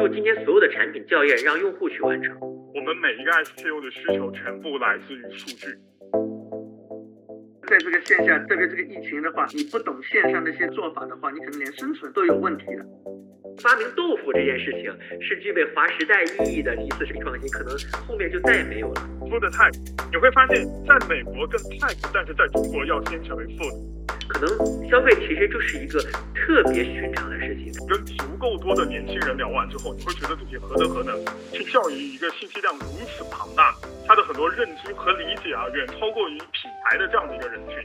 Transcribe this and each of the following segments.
就今天所有的产品校验让用户去完成。我们每一个 SKU 的需求全部来自于数据。在这个线下，特别这个疫情的话，你不懂线上那些做法的话，你可能连生存都有问题的。发明豆腐这件事情是具备划时代意义的一次创新，可能后面就再也没有了。Food Tech，你会发现在美国更 Tech，但是在中国要先成为 Food。可能消费其实就是一个特别寻常的事情。跟足够多的年轻人聊完之后，你会觉得自己何德何能去教育一个信息量如此庞大，他的很多认知和理解啊，远超过于品牌的这样的一个人群。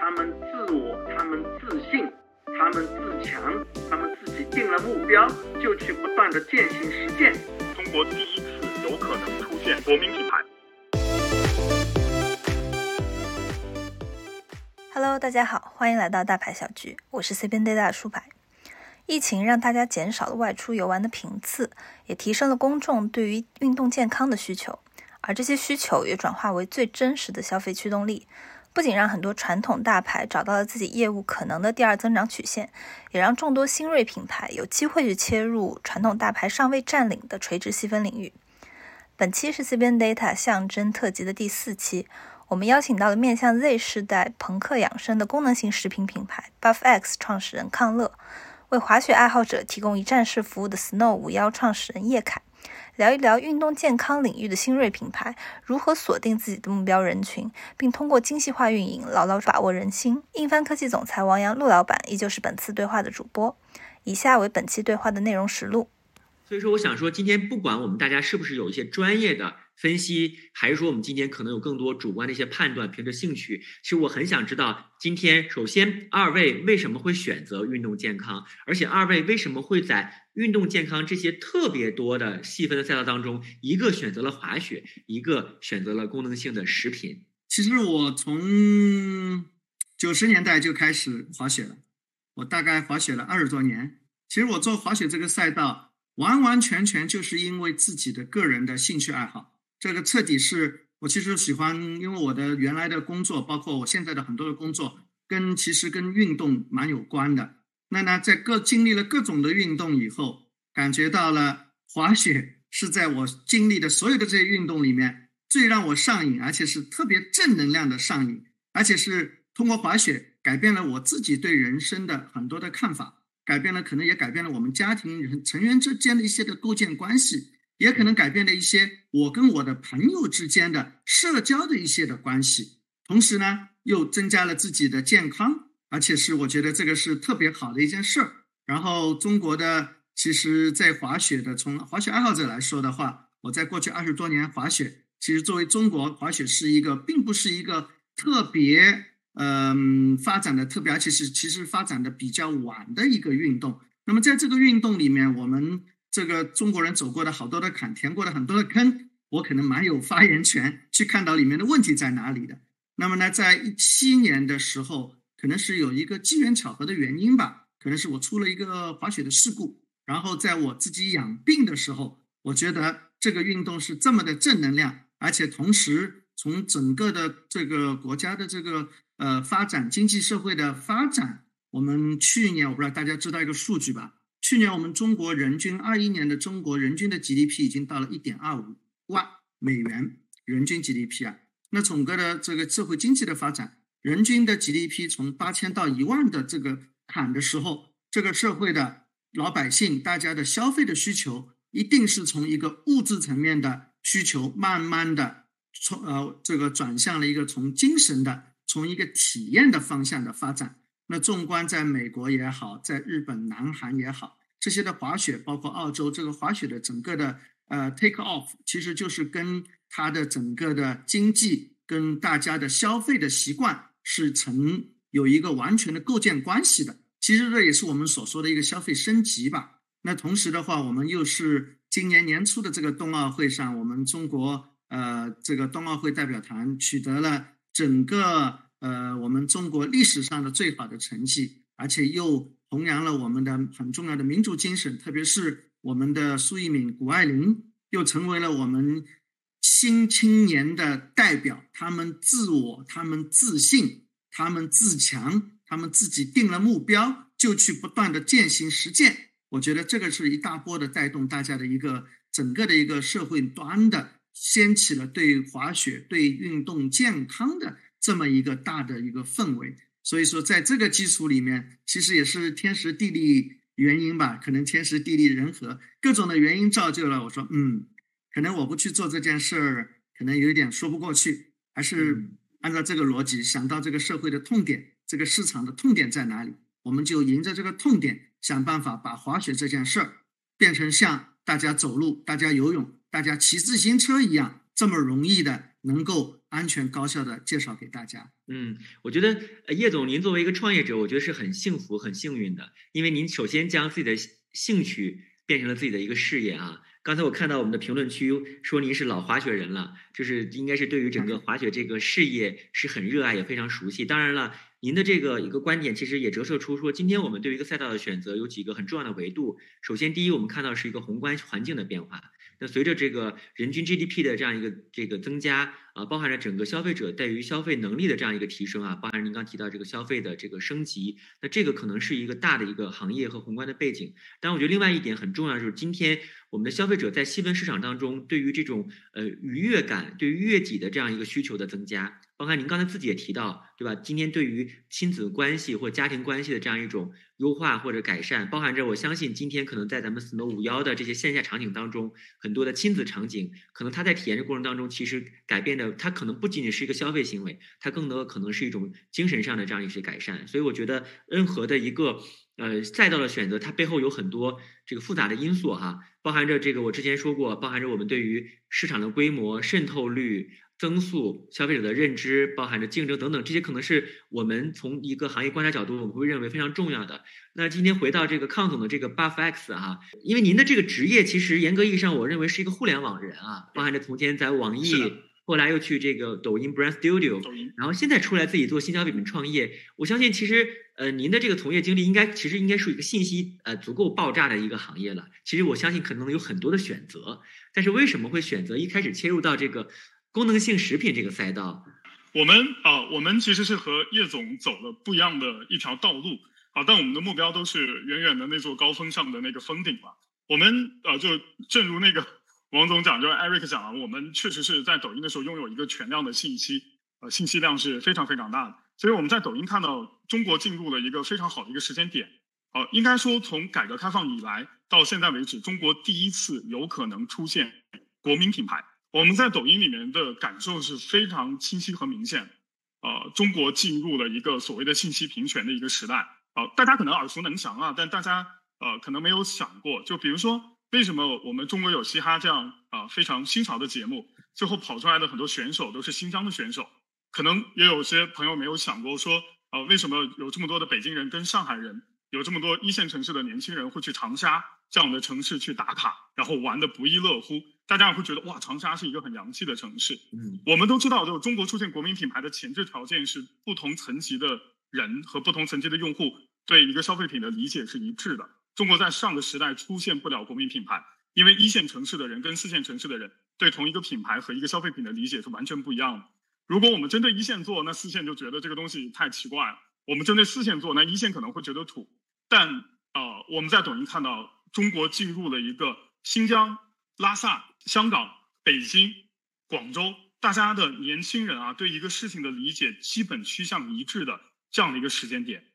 他们自我，他们自信，他们自强，他们自己定了目标，就去不断的践行实践。中国第一次有可能出现国民品牌。Hello，大家好，欢迎来到大牌小聚，我是 CBN Data 的舒牌。疫情让大家减少了外出游玩的频次，也提升了公众对于运动健康的需求，而这些需求也转化为最真实的消费驱动力，不仅让很多传统大牌找到了自己业务可能的第二增长曲线，也让众多新锐品牌有机会去切入传统大牌尚未占领的垂直细分领域。本期是 CBN Data 象征特辑的第四期。我们邀请到了面向 Z 世代朋克养生的功能性食品品牌 BuffX 创始人康乐，为滑雪爱好者提供一站式服务的 Snow 五幺创始人叶凯，聊一聊运动健康领域的新锐品牌如何锁定自己的目标人群，并通过精细化运营牢牢把握人心。印帆科技总裁王阳陆老板依旧是本次对话的主播。以下为本期对话的内容实录。所以说，我想说，今天不管我们大家是不是有一些专业的。分析，还是说我们今天可能有更多主观的一些判断，凭着兴趣。其实我很想知道，今天首先二位为什么会选择运动健康，而且二位为什么会在运动健康这些特别多的细分的赛道当中，一个选择了滑雪，一个选择了功能性的食品。其实我从九十年代就开始滑雪了，我大概滑雪了二十多年。其实我做滑雪这个赛道，完完全全就是因为自己的个人的兴趣爱好。这个彻底是我其实喜欢，因为我的原来的工作，包括我现在的很多的工作，跟其实跟运动蛮有关的。那呢，在各经历了各种的运动以后，感觉到了滑雪是在我经历的所有的这些运动里面最让我上瘾，而且是特别正能量的上瘾，而且是通过滑雪改变了我自己对人生的很多的看法，改变了可能也改变了我们家庭人成员之间的一些的构建关系。也可能改变了一些我跟我的朋友之间的社交的一些的关系，同时呢，又增加了自己的健康，而且是我觉得这个是特别好的一件事儿。然后中国的其实，在滑雪的从滑雪爱好者来说的话，我在过去二十多年滑雪，其实作为中国滑雪是一个，并不是一个特别嗯发展的特别，而且是其实发展的比较晚的一个运动。那么在这个运动里面，我们。这个中国人走过的好多的坎，填过的很多的坑，我可能蛮有发言权去看到里面的问题在哪里的。那么呢，在一七年的时候，可能是有一个机缘巧合的原因吧，可能是我出了一个滑雪的事故，然后在我自己养病的时候，我觉得这个运动是这么的正能量，而且同时从整个的这个国家的这个呃发展、经济社会的发展，我们去年我不知道大家知道一个数据吧。去年我们中国人均二一年的中国人均的 GDP 已经到了一点二五万美元人均 GDP 啊，那整个的这个社会经济的发展，人均的 GDP 从八千到一万的这个坎的时候，这个社会的老百姓大家的消费的需求，一定是从一个物质层面的需求，慢慢的从呃这个转向了一个从精神的，从一个体验的方向的发展。那纵观在美国也好，在日本、南韩也好，这些的滑雪，包括澳洲这个滑雪的整个的呃 take off，其实就是跟它的整个的经济跟大家的消费的习惯是成有一个完全的构建关系的。其实这也是我们所说的一个消费升级吧。那同时的话，我们又是今年年初的这个冬奥会上，我们中国呃这个冬奥会代表团取得了整个。呃，我们中国历史上的最好的成绩，而且又弘扬了我们的很重要的民族精神，特别是我们的苏翊鸣、谷爱凌，又成为了我们新青年的代表。他们自我，他们自信，他们自强，他们自己定了目标，就去不断的践行实践。我觉得这个是一大波的带动，大家的一个整个的一个社会端的掀起了对滑雪、对运动健康的这么一个大的一个氛围。所以说，在这个基础里面，其实也是天时地利原因吧，可能天时地利人和各种的原因造就了。我说，嗯，可能我不去做这件事儿，可能有一点说不过去，还是按照这个逻辑想到这个社会的痛点，这个市场的痛点在哪里，我们就迎着这个痛点。想办法把滑雪这件事儿变成像大家走路、大家游泳、大家骑自行车一样这么容易的，能够安全高效的介绍给大家。嗯，我觉得叶总，您作为一个创业者，我觉得是很幸福、很幸运的，因为您首先将自己的兴趣变成了自己的一个事业啊。刚才我看到我们的评论区说您是老滑雪人了，就是应该是对于整个滑雪这个事业是很热爱，也非常熟悉。当然了。您的这个一个观点，其实也折射出说，今天我们对于一个赛道的选择有几个很重要的维度。首先，第一，我们看到是一个宏观环境的变化。那随着这个人均 GDP 的这样一个这个增加啊，包含着整个消费者对于消费能力的这样一个提升啊，包含您刚提到这个消费的这个升级，那这个可能是一个大的一个行业和宏观的背景。但我觉得另外一点很重要，就是今天我们的消费者在细分市场当中，对于这种呃愉悦感、对于悦己的这样一个需求的增加。包括您刚才自己也提到，对吧？今天对于亲子关系或家庭关系的这样一种优化或者改善，包含着我相信今天可能在咱们 Snow 五幺的这些线下场景当中，很多的亲子场景，可能他在体验的过程当中，其实改变的，它可能不仅仅是一个消费行为，它更多可能是一种精神上的这样一些改善。所以我觉得，任何的一个呃赛道的选择，它背后有很多这个复杂的因素哈，包含着这个我之前说过，包含着我们对于市场的规模、渗透率。增速、消费者的认知，包含着竞争等等，这些可能是我们从一个行业观察角度，我们会认为非常重要的。那今天回到这个康总的这个 Buff X 哈，因为您的这个职业其实严格意义上，我认为是一个互联网人啊，包含着从前在网易，后来又去这个抖音 Brand Studio，然后现在出来自己做新消费品创业。我相信其实呃您的这个从业经历应该其实应该是一个信息呃足够爆炸的一个行业了。其实我相信可能有很多的选择，但是为什么会选择一开始切入到这个？功能性食品这个赛道，我们啊，我们其实是和叶总走了不一样的一条道路啊，但我们的目标都是远远的那座高峰上的那个峰顶吧。我们呃，就正如那个王总讲，就是 Eric 讲啊，我们确实是在抖音的时候拥有一个全量的信息，呃，信息量是非常非常大的。所以我们在抖音看到中国进入了一个非常好的一个时间点，呃，应该说从改革开放以来到现在为止，中国第一次有可能出现国民品牌。我们在抖音里面的感受是非常清晰和明显，呃，中国进入了一个所谓的信息平权的一个时代，啊，大家可能耳熟能详啊，但大家呃可能没有想过，就比如说为什么我们中国有嘻哈这样啊非常新潮的节目，最后跑出来的很多选手都是新疆的选手，可能也有些朋友没有想过说，呃，为什么有这么多的北京人跟上海人，有这么多一线城市的年轻人会去长沙这样的城市去打卡，然后玩的不亦乐乎。大家也会觉得哇，长沙是一个很洋气的城市。嗯，我们都知道，就是中国出现国民品牌的前置条件是不同层级的人和不同层级的用户对一个消费品的理解是一致的。中国在上个时代出现不了国民品牌，因为一线城市的人跟四线城市的人对同一个品牌和一个消费品的理解是完全不一样的。如果我们针对一线做，那四线就觉得这个东西太奇怪了；我们针对四线做，那一线可能会觉得土。但啊，我们在抖音看到中国进入了一个新疆。拉萨、香港、北京、广州，大家的年轻人啊，对一个事情的理解基本趋向一致的这样的一个时间点，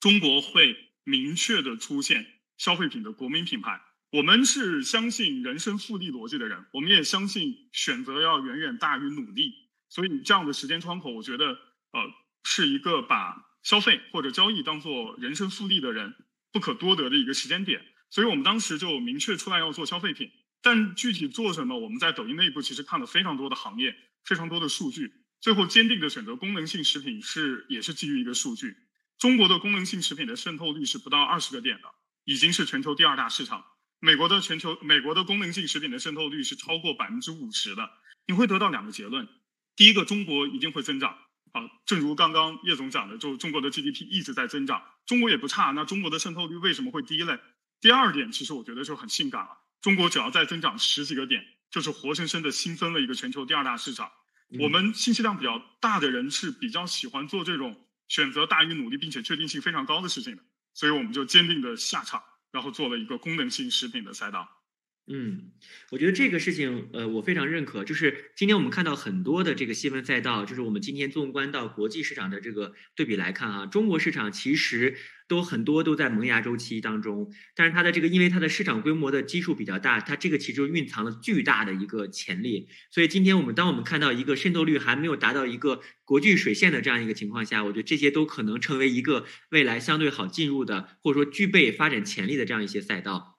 中国会明确的出现消费品的国民品牌。我们是相信人生复利逻辑的人，我们也相信选择要远远大于努力。所以这样的时间窗口，我觉得呃，是一个把消费或者交易当做人生复利的人不可多得的一个时间点。所以我们当时就明确出来要做消费品。但具体做什么，我们在抖音内部其实看了非常多的行业，非常多的数据，最后坚定的选择功能性食品是也是基于一个数据。中国的功能性食品的渗透率是不到二十个点的，已经是全球第二大市场。美国的全球美国的功能性食品的渗透率是超过百分之五十的。你会得到两个结论：第一个，中国一定会增长啊，正如刚刚叶总讲的，就中国的 GDP 一直在增长，中国也不差。那中国的渗透率为什么会低嘞？第二点，其实我觉得就很性感了。中国只要再增长十几个点，就是活生生的新增了一个全球第二大市场。我们信息量比较大的人是比较喜欢做这种选择大于努力，并且确定性非常高的事情的，所以我们就坚定的下场，然后做了一个功能性食品的赛道。嗯，我觉得这个事情，呃，我非常认可。就是今天我们看到很多的这个细分赛道，就是我们今天纵观到国际市场的这个对比来看啊，中国市场其实都很多都在萌芽周期当中，但是它的这个因为它的市场规模的基数比较大，它这个其实蕴藏了巨大的一个潜力。所以今天我们当我们看到一个渗透率还没有达到一个国际水线的这样一个情况下，我觉得这些都可能成为一个未来相对好进入的，或者说具备发展潜力的这样一些赛道。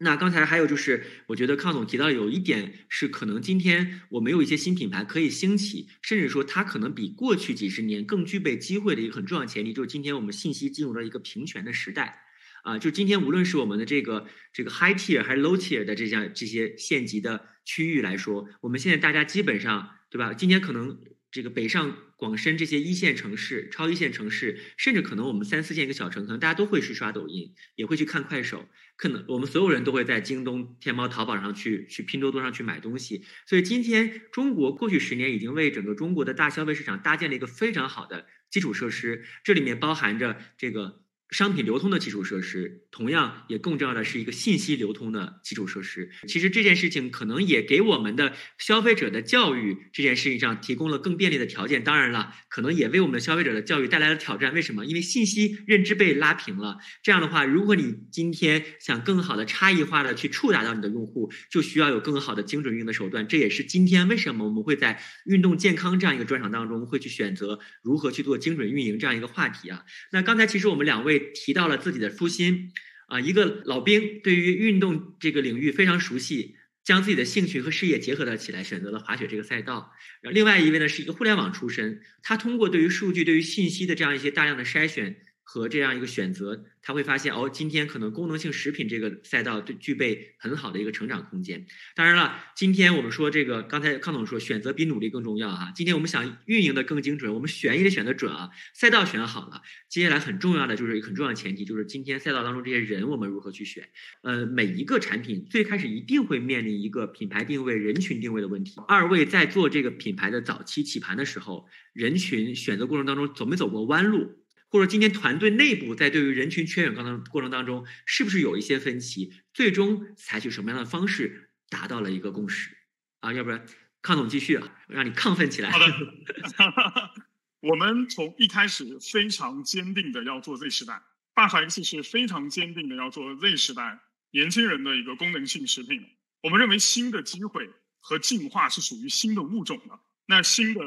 那刚才还有就是，我觉得康总提到有一点是，可能今天我们有一些新品牌可以兴起，甚至说它可能比过去几十年更具备机会的一个很重要前提，就是今天我们信息进入了一个平权的时代，啊，就今天无论是我们的这个这个 high tier 还是 low tier 的这样这些县级的区域来说，我们现在大家基本上，对吧？今天可能。这个北上广深这些一线城市、超一线城市，甚至可能我们三四线一个小城，可能大家都会去刷抖音，也会去看快手，可能我们所有人都会在京东、天猫、淘宝上去、去拼多多上去买东西。所以今天中国过去十年已经为整个中国的大消费市场搭建了一个非常好的基础设施，这里面包含着这个。商品流通的基础设施，同样也更重要的是一个信息流通的基础设施。其实这件事情可能也给我们的消费者的教育这件事情上提供了更便利的条件。当然了，可能也为我们的消费者的教育带来了挑战。为什么？因为信息认知被拉平了。这样的话，如果你今天想更好的差异化的去触达到你的用户，就需要有更好的精准运营的手段。这也是今天为什么我们会在运动健康这样一个专场当中会去选择如何去做精准运营这样一个话题啊。那刚才其实我们两位。提到了自己的初心，啊，一个老兵对于运动这个领域非常熟悉，将自己的兴趣和事业结合了起来，选择了滑雪这个赛道。然后另外一位呢是一个互联网出身，他通过对于数据、对于信息的这样一些大量的筛选。和这样一个选择，他会发现哦，今天可能功能性食品这个赛道对具备很好的一个成长空间。当然了，今天我们说这个，刚才康总说选择比努力更重要啊。今天我们想运营的更精准，我们选也得选得准啊。赛道选好了，接下来很重要的就是很重要的前提，就是今天赛道当中这些人我们如何去选。呃，每一个产品最开始一定会面临一个品牌定位、人群定位的问题。二位在做这个品牌的早期起盘的时候，人群选择过程当中走没走过弯路？或者今天团队内部在对于人群圈选过程过程当中，是不是有一些分歧？最终采取什么样的方式达到了一个共识？啊，要不然康总继续啊，让你亢奋起来。好的，我们从一开始非常坚定的要做 Z 时代，Buff X 是非常坚定的要做 Z 时代年轻人的一个功能性食品。我们认为新的机会和进化是属于新的物种的，那新的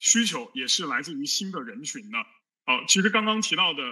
需求也是来自于新的人群的。哦，其实刚刚提到的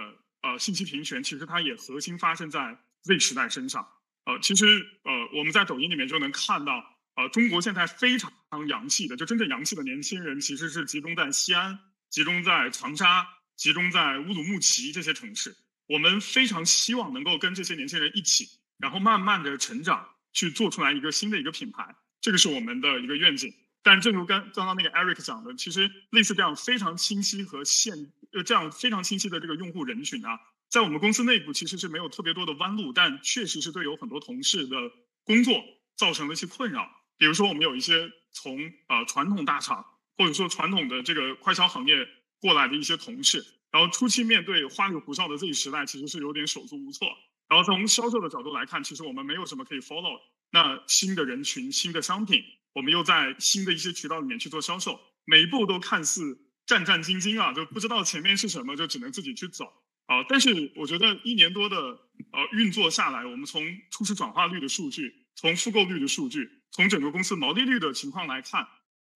呃信息平权，其实它也核心发生在 Z 时代身上。呃，其实呃我们在抖音里面就能看到，呃中国现在非常洋气的，就真正洋气的年轻人，其实是集中在西安、集中在长沙、集中在乌鲁木齐这些城市。我们非常希望能够跟这些年轻人一起，然后慢慢的成长，去做出来一个新的一个品牌，这个是我们的一个愿景。但正如刚刚刚那个 Eric 讲的，其实类似这样非常清晰和现呃这样非常清晰的这个用户人群啊，在我们公司内部其实是没有特别多的弯路，但确实是对有很多同事的工作造成了一些困扰。比如说，我们有一些从呃传统大厂或者说传统的这个快销行业过来的一些同事，然后初期面对花里胡哨的这一时代，其实是有点手足无措。然后从销售的角度来看，其实我们没有什么可以 follow。那新的人群、新的商品。我们又在新的一些渠道里面去做销售，每一步都看似战战兢兢啊，就不知道前面是什么，就只能自己去走啊。但是我觉得一年多的呃运作下来，我们从初始转化率的数据，从复购率的数据，从整个公司毛利率的情况来看，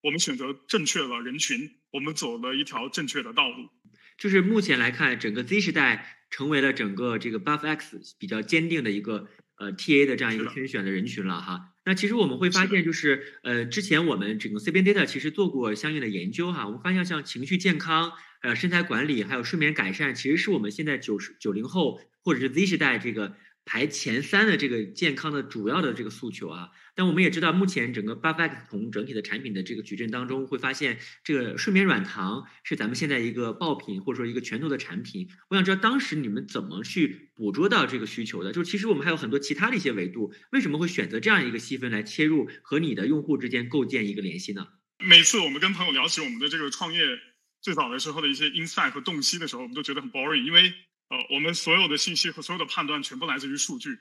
我们选择正确了人群，我们走了一条正确的道路。就是目前来看，整个 Z 时代成为了整个这个 Buff X 比较坚定的一个呃 TA 的这样一个圈选的人群了哈。那其实我们会发现，就是呃，之前我们整个 CBN Data 其实做过相应的研究哈，我们发现像情绪健康、呃身材管理，还有睡眠改善，其实是我们现在九十九零后或者是 Z 时代这个。排前三的这个健康的主要的这个诉求啊，但我们也知道，目前整个 Buff X 从整体的产品的这个矩阵当中，会发现这个睡眠软糖是咱们现在一个爆品或者说一个拳头的产品。我想知道当时你们怎么去捕捉到这个需求的？就其实我们还有很多其他的一些维度，为什么会选择这样一个细分来切入和你的用户之间构建一个联系呢？每次我们跟朋友聊起我们的这个创业最早的时候的一些 insight 和洞悉的时候，我们都觉得很 boring，因为。呃，我们所有的信息和所有的判断全部来自于数据，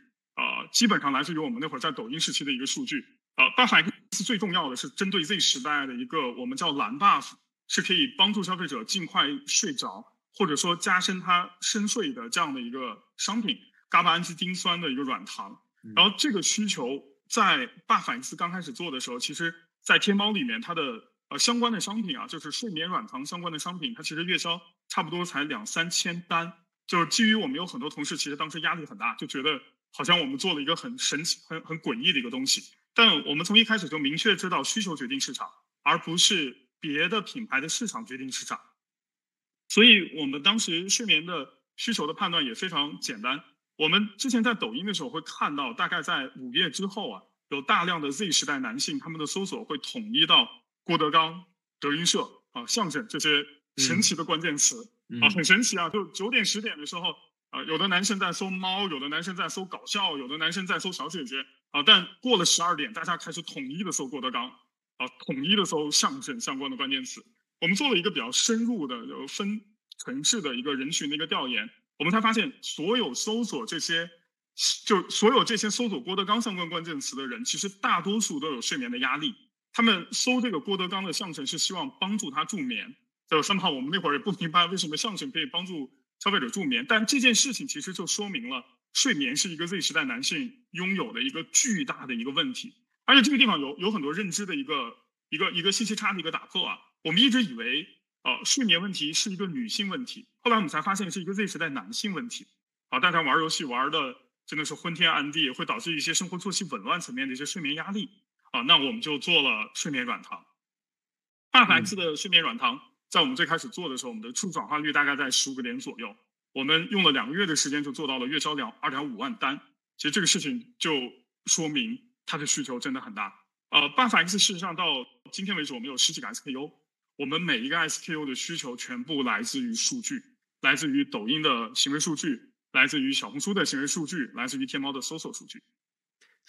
基本上来自于我们那会儿在抖音时期的一个数据。呃，Buff X 最重要的是针对 Z 时代的一个我们叫蓝 Buff，是可以帮助消费者尽快睡着，或者说加深他深睡的这样的一个商品，GABA 氨基丁酸的一个软糖。然后这个需求在 Buff X 刚开始做的时候，其实在天猫里面它的呃相关的商品啊，就是睡眠软糖相关的商品，它其实月销差不多才两三千单。就是基于我们有很多同事，其实当时压力很大，就觉得好像我们做了一个很神奇、很很诡异的一个东西。但我们从一开始就明确知道需求决定市场，而不是别的品牌的市场决定市场。所以我们当时睡眠的需求的判断也非常简单。我们之前在抖音的时候会看到，大概在午夜之后啊，有大量的 Z 时代男性，他们的搜索会统一到郭德纲、德云社啊、相声这些神奇的关键词。啊，很神奇啊！就九点十点的时候，啊，有的男生在搜猫，有的男生在搜搞笑，有的男生在搜小姐姐啊。但过了十二点，大家开始统一的搜郭德纲，啊，统一的搜相声相关的关键词。我们做了一个比较深入的、有分城市的一个人群的一个调研，我们才发现，所有搜索这些，就所有这些搜索郭德纲相关关键词的人，其实大多数都有睡眠的压力。他们搜这个郭德纲的相声，是希望帮助他助眠。就生怕我们那会儿也不明白为什么相声可以帮助消费者助眠，但这件事情其实就说明了睡眠是一个 Z 时代男性拥有的一个巨大的一个问题，而且这个地方有有很多认知的一个一个一个信息差的一个打破啊。我们一直以为呃睡眠问题是一个女性问题，后来我们才发现是一个 Z 时代男性问题。啊，大家玩游戏玩的真的是昏天暗地，会导致一些生活作息紊乱层面的一些睡眠压力啊。那我们就做了睡眠软糖，大牌子的睡眠软糖。在我们最开始做的时候，我们的初转化率大概在十五个点左右。我们用了两个月的时间就做到了月销两二点五万单。其实这个事情就说明它的需求真的很大。呃，办法 X 事实上到今天为止，我们有十几个 SKU，我们每一个 SKU 的需求全部来自于数据，来自于抖音的行为数据，来自于小红书的行为数据，来自于天猫的搜索数据。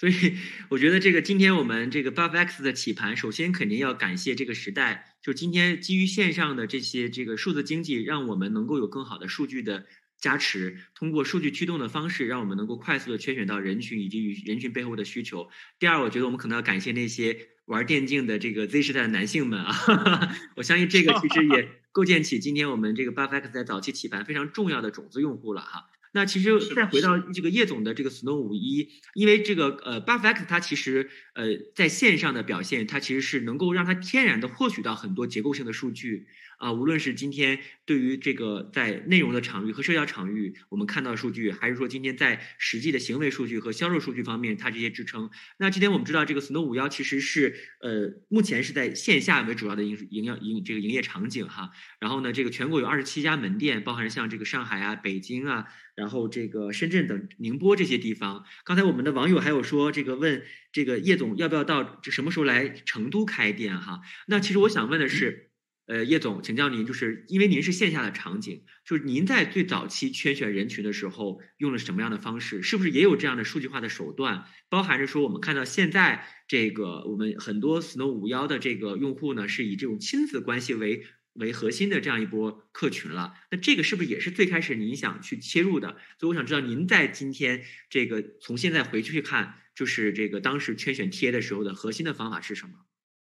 所以我觉得这个今天我们这个 Buff X 的起盘，首先肯定要感谢这个时代，就今天基于线上的这些这个数字经济，让我们能够有更好的数据的加持，通过数据驱动的方式，让我们能够快速的圈选到人群以及与人群背后的需求。第二，我觉得我们可能要感谢那些玩电竞的这个 Z 时代的男性们啊，我相信这个其实也构建起今天我们这个 Buff X 在早期起盘非常重要的种子用户了哈。那其实再回到这个叶总的这个 Snow 五一，因为这个呃 Buff X 它其实呃在线上的表现，它其实是能够让它天然的获取到很多结构性的数据啊，无论是今天对于这个在内容的场域和社交场域我们看到数据，还是说今天在实际的行为数据和销售数据方面它这些支撑。那今天我们知道这个 Snow 五幺其实是呃目前是在线下为主要的营营业营这个营业场景哈，然后呢这个全国有二十七家门店，包含像这个上海啊、北京啊。然后这个深圳等宁波这些地方，刚才我们的网友还有说这个问这个叶总要不要到这什么时候来成都开店哈？那其实我想问的是，呃，叶总，请教您，就是因为您是线下的场景，就是您在最早期圈选人群的时候用了什么样的方式？是不是也有这样的数据化的手段？包含着说我们看到现在这个我们很多 Snow 五幺的这个用户呢，是以这种亲子关系为。为核心的这样一波客群了，那这个是不是也是最开始您想去切入的？所以我想知道您在今天这个从现在回去看，就是这个当时圈选贴的时候的核心的方法是什么？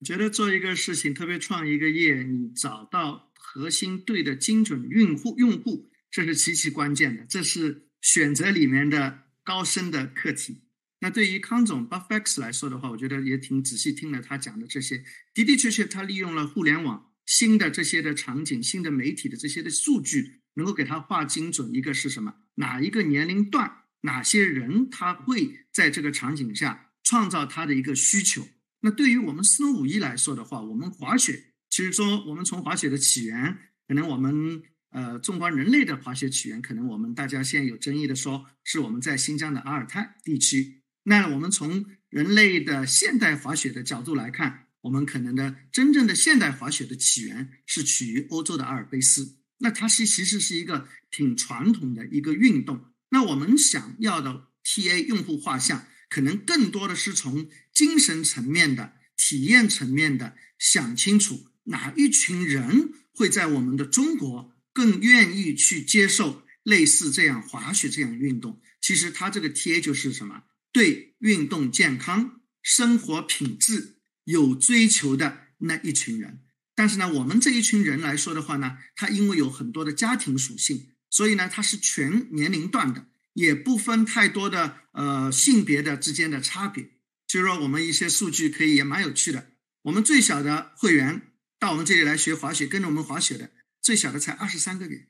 觉得做一个事情，特别创一个业，你找到核心对的精准用户，用户这是极其关键的，这是选择里面的高深的课题。那对于康总 Buff X 来说的话，我觉得也挺仔细听了他讲的这些，的的确确他利用了互联网。新的这些的场景，新的媒体的这些的数据，能够给他划精准。一个是什么？哪一个年龄段，哪些人他会在这个场景下创造他的一个需求？那对于我们四五一来说的话，我们滑雪，其实说我们从滑雪的起源，可能我们呃，纵观人类的滑雪起源，可能我们大家现在有争议的说，是我们在新疆的阿尔泰地区。那我们从人类的现代滑雪的角度来看。我们可能的真正的现代滑雪的起源是取于欧洲的阿尔卑斯，那它是其实是一个挺传统的一个运动。那我们想要的 TA 用户画像，可能更多的是从精神层面的、体验层面的，想清楚哪一群人会在我们的中国更愿意去接受类似这样滑雪这样运动。其实它这个 TA 就是什么？对运动健康、生活品质有追求的那一群人。但是呢，我们这一群人来说的话呢，他因为有很多的家庭属性，所以呢，他是全年龄段的，也不分太多的呃性别的之间的差别。就是说，我们一些数据可以也蛮有趣的。我们最小的会员到我们这里来学滑雪，跟着我们滑雪的最小的才二十三个月，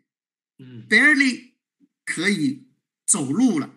嗯，barely 可以走路了。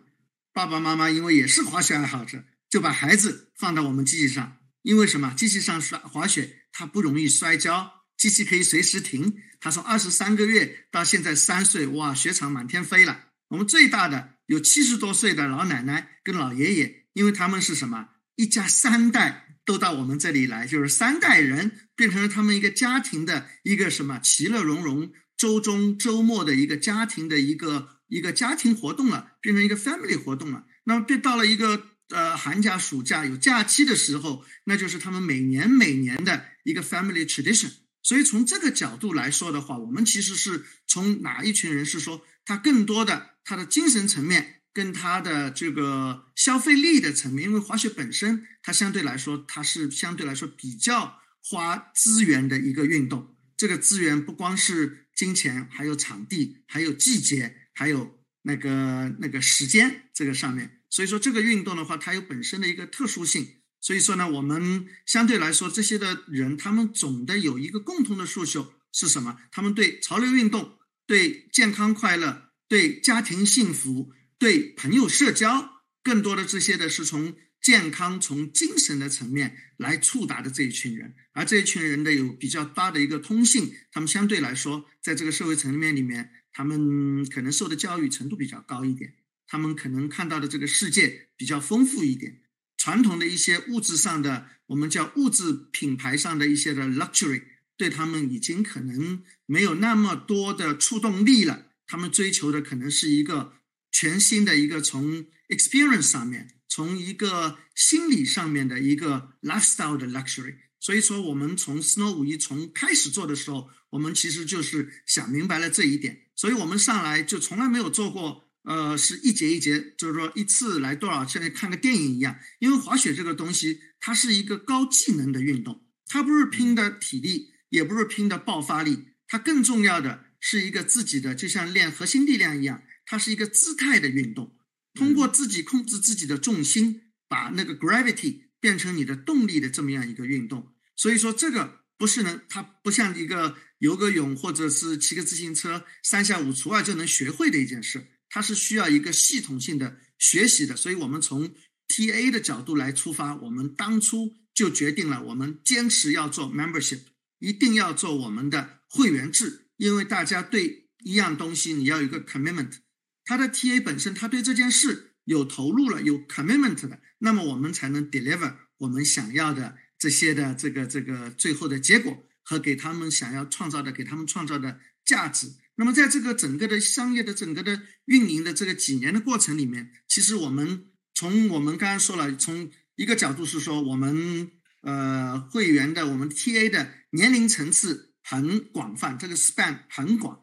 爸爸妈妈因为也是滑雪爱好者，就把孩子放到我们机器上。因为什么？机器上摔滑雪，它不容易摔跤，机器可以随时停。他从二十三个月到现在三岁，哇，雪场满天飞了。我们最大的有七十多岁的老奶奶跟老爷爷，因为他们是什么？一家三代都到我们这里来，就是三代人变成了他们一个家庭的一个什么其乐融融，周中周末的一个家庭的一个一个家庭活动了，变成一个 family 活动了。那么变到了一个呃寒假暑假有假期的时候，那就是他们每年每年的一个 family tradition。所以从这个角度来说的话，我们其实是从哪一群人是说他更多的他的精神层面。跟他的这个消费力的层面，因为滑雪本身它相对来说它是相对来说比较花资源的一个运动。这个资源不光是金钱，还有场地，还有季节，还有那个那个时间这个上面。所以说这个运动的话，它有本身的一个特殊性。所以说呢，我们相对来说这些的人，他们总的有一个共同的诉求是什么？他们对潮流运动、对健康快乐、对家庭幸福。对朋友社交，更多的这些的是从健康、从精神的层面来触达的这一群人，而这一群人的有比较大的一个通性，他们相对来说，在这个社会层面里面，他们可能受的教育程度比较高一点，他们可能看到的这个世界比较丰富一点，传统的一些物质上的，我们叫物质品牌上的一些的 luxury，对他们已经可能没有那么多的触动力了，他们追求的可能是一个。全新的一个从 experience 上面，从一个心理上面的一个 lifestyle 的 luxury。所以说，我们从 Snow 五一从开始做的时候，我们其实就是想明白了这一点。所以我们上来就从来没有做过，呃，是一节一节，就是说一次来多少，像看个电影一样。因为滑雪这个东西，它是一个高技能的运动，它不是拼的体力，也不是拼的爆发力，它更重要的是一个自己的，就像练核心力量一样。它是一个姿态的运动，通过自己控制自己的重心，把那个 gravity 变成你的动力的这么样一个运动。所以说，这个不是能，它不像一个游个泳或者是骑个自行车，三下五除二就能学会的一件事，它是需要一个系统性的学习的。所以我们从 TA 的角度来出发，我们当初就决定了，我们坚持要做 membership，一定要做我们的会员制，因为大家对一样东西你要有一个 commitment。他的 TA 本身，他对这件事有投入了，有 commitment 的，那么我们才能 deliver 我们想要的这些的这个这个最后的结果和给他们想要创造的给他们创造的价值。那么在这个整个的商业的整个的运营的这个几年的过程里面，其实我们从我们刚刚说了，从一个角度是说，我们呃会员的我们 TA 的年龄层次很广泛，这个 span 很广，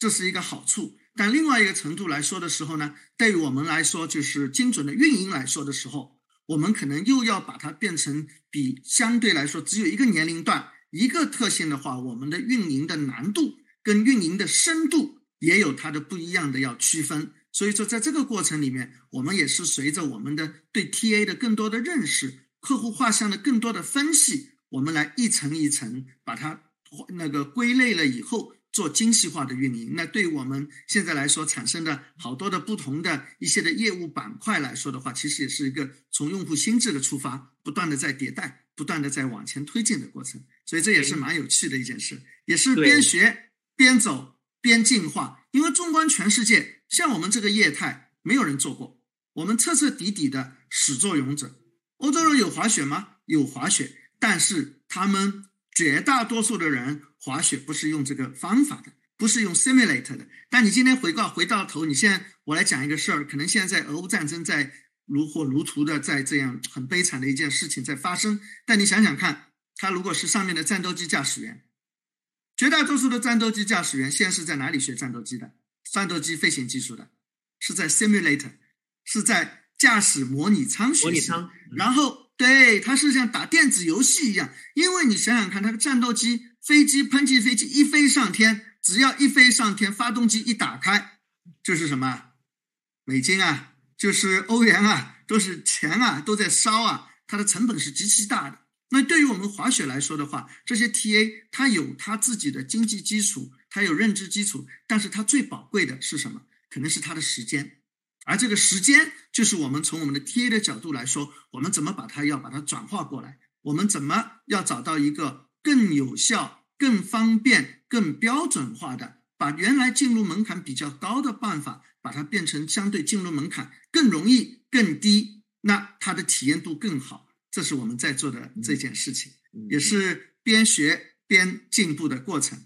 这是一个好处。但另外一个程度来说的时候呢，对于我们来说，就是精准的运营来说的时候，我们可能又要把它变成比相对来说只有一个年龄段、一个特性的话，我们的运营的难度跟运营的深度也有它的不一样的要区分。所以说，在这个过程里面，我们也是随着我们的对 TA 的更多的认识、客户画像的更多的分析，我们来一层一层把它那个归类了以后。做精细化的运营，那对我们现在来说产生的好多的不同的一些的业务板块来说的话，其实也是一个从用户心智的出发，不断的在迭代，不断的在往前推进的过程。所以这也是蛮有趣的一件事，也是边学边走边进化。因为纵观全世界，像我们这个业态，没有人做过，我们彻彻底底的始作俑者。欧洲人有滑雪吗？有滑雪，但是他们。绝大多数的人滑雪不是用这个方法的，不是用 simulate 的。但你今天回告回到头，你现在我来讲一个事儿，可能现在在俄乌战争在如火如荼的在这样很悲惨的一件事情在发生。但你想想看，他如果是上面的战斗机驾驶员，绝大多数的战斗机驾驶员现在是在哪里学战斗机的？战斗机飞行技术的，是在 simulator，是在。驾驶模拟舱学习，模拟舱，然后对，它是像打电子游戏一样，因为你想想看，它的战斗机、飞机、喷气飞机一飞上天，只要一飞上天，发动机一打开，就是什么美金啊，就是欧元啊，都是钱啊，都在烧啊，它的成本是极其大的。那对于我们滑雪来说的话，这些 TA 它有它自己的经济基础，它有认知基础，但是它最宝贵的是什么？可能是它的时间，而这个时间就是我们从我们的 TA 的角度来说，我们怎么把它要把它转化过来？我们怎么要找到一个更有效、更方便、更标准化的，把原来进入门槛比较高的办法，把它变成相对进入门槛更容易、更低，那它的体验度更好。这是我们在做的这件事情，也是边学边进步的过程。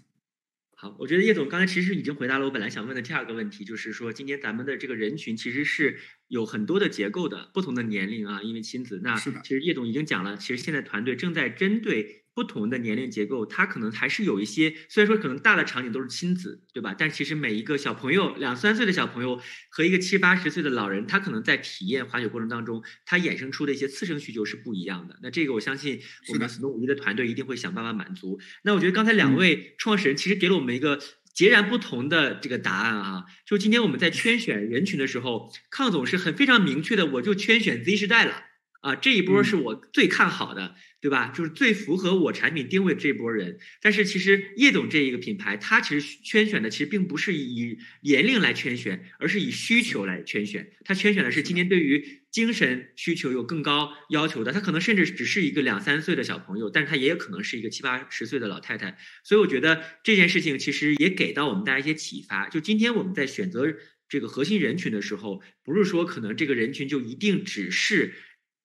好，我觉得叶总刚才其实已经回答了我本来想问的第二个问题，就是说今天咱们的这个人群其实是有很多的结构的，不同的年龄啊，因为亲子。那，其实叶总已经讲了，其实现在团队正在针对。不同的年龄结构，他可能还是有一些，虽然说可能大的场景都是亲子，对吧？但其实每一个小朋友，两三岁的小朋友和一个七八十岁的老人，他可能在体验滑雪过程当中，他衍生出的一些次生需求是不一样的。那这个我相信我们 Snow 五一的团队一定会想办法满足。那我觉得刚才两位创始人其实给了我们一个截然不同的这个答案啊，就今天我们在圈选人群的时候，康总是很非常明确的，我就圈选 Z 时代了。啊，这一波是我最看好的，对吧？就是最符合我产品定位的这波人。但是其实叶总这一个品牌，它其实圈选的其实并不是以年龄来圈选，而是以需求来圈选。它圈选的是今天对于精神需求有更高要求的，他可能甚至只是一个两三岁的小朋友，但是他也有可能是一个七八十岁的老太太。所以我觉得这件事情其实也给到我们大家一些启发。就今天我们在选择这个核心人群的时候，不是说可能这个人群就一定只是。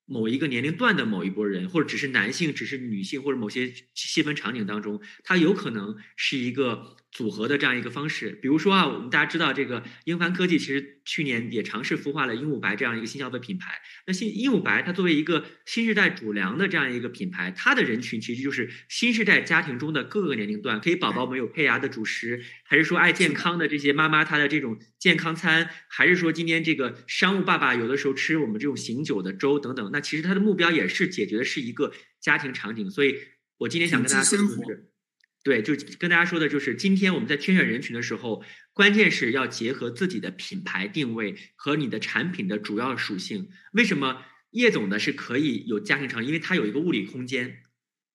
某一个年龄段的某一波人，或者只是男性，只是女性，或者某些细分场景当中，他有可能是一个。组合的这样一个方式，比如说啊，我们大家知道这个英凡科技其实去年也尝试孵化了鹦鹉白这样一个新消费品牌。那新鹦鹉白它作为一个新时代主粮的这样一个品牌，它的人群其实就是新时代家庭中的各个年龄段，可以宝宝们有配牙的主食，还是说爱健康的这些妈妈她的这种健康餐，还是说今天这个商务爸爸有的时候吃我们这种醒酒的粥等等。那其实它的目标也是解决的是一个家庭场景。所以我今天想跟大家说的是。对，就跟大家说的就是，今天我们在圈选人群的时候，关键是要结合自己的品牌定位和你的产品的主要属性。为什么叶总呢是可以有家庭场？因为它有一个物理空间，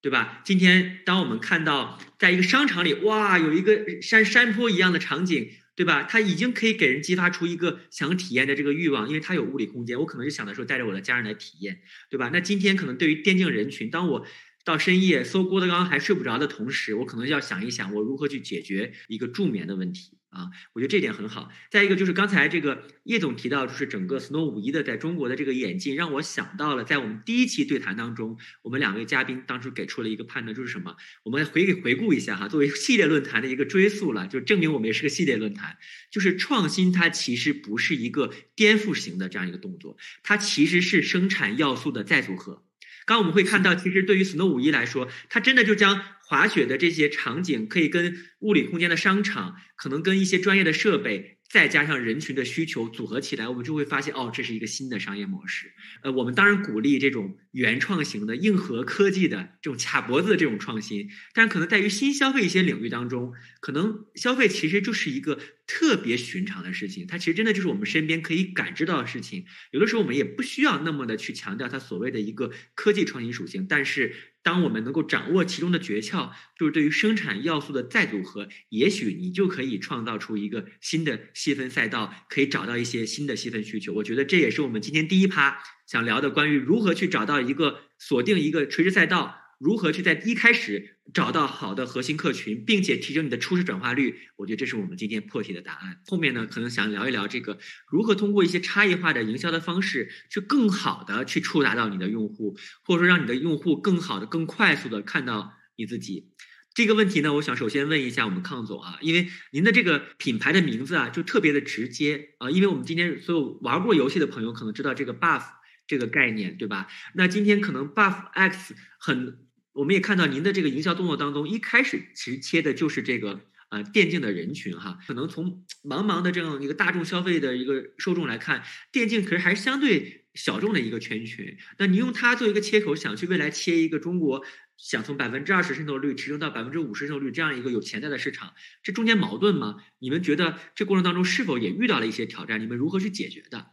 对吧？今天当我们看到在一个商场里，哇，有一个山山坡一样的场景，对吧？它已经可以给人激发出一个想体验的这个欲望，因为它有物理空间。我可能就想的时候带着我的家人来体验，对吧？那今天可能对于电竞人群，当我到深夜搜郭德纲还睡不着的同时，我可能要想一想，我如何去解决一个助眠的问题啊？我觉得这点很好。再一个就是刚才这个叶总提到，就是整个 Snow 五一的在中国的这个演进，让我想到了在我们第一期对谈当中，我们两位嘉宾当时给出了一个判断，就是什么？我们回回顾一下哈，作为系列论坛的一个追溯了，就证明我们也是个系列论坛。就是创新它其实不是一个颠覆型的这样一个动作，它其实是生产要素的再组合。刚我们会看到，其实对于 Snow 五一来说，它真的就将滑雪的这些场景，可以跟物理空间的商场，可能跟一些专业的设备。再加上人群的需求组合起来，我们就会发现，哦，这是一个新的商业模式。呃，我们当然鼓励这种原创型的硬核科技的这种卡脖子的这种创新，但可能在于新消费一些领域当中，可能消费其实就是一个特别寻常的事情，它其实真的就是我们身边可以感知到的事情。有的时候我们也不需要那么的去强调它所谓的一个科技创新属性，但是。当我们能够掌握其中的诀窍，就是对于生产要素的再组合，也许你就可以创造出一个新的细分赛道，可以找到一些新的细分需求。我觉得这也是我们今天第一趴想聊的，关于如何去找到一个锁定一个垂直赛道。如何去在一开始找到好的核心客群，并且提升你的初始转化率？我觉得这是我们今天破题的答案。后面呢，可能想聊一聊这个如何通过一些差异化的营销的方式，去更好的去触达到你的用户，或者说让你的用户更好的、更快速的看到你自己。这个问题呢，我想首先问一下我们康总啊，因为您的这个品牌的名字啊，就特别的直接啊，因为我们今天所有玩过游戏的朋友可能知道这个 buff 这个概念，对吧？那今天可能 buff x 很。我们也看到您的这个营销动作当中，一开始其实切的就是这个呃电竞的人群哈，可能从茫茫的这样一个大众消费的一个受众来看，电竞可是还是相对小众的一个圈群。那你用它做一个切口，想去未来切一个中国，想从百分之二十渗透率提升到百分之五十渗透率这样一个有潜在的市场，这中间矛盾吗？你们觉得这过程当中是否也遇到了一些挑战？你们如何去解决的？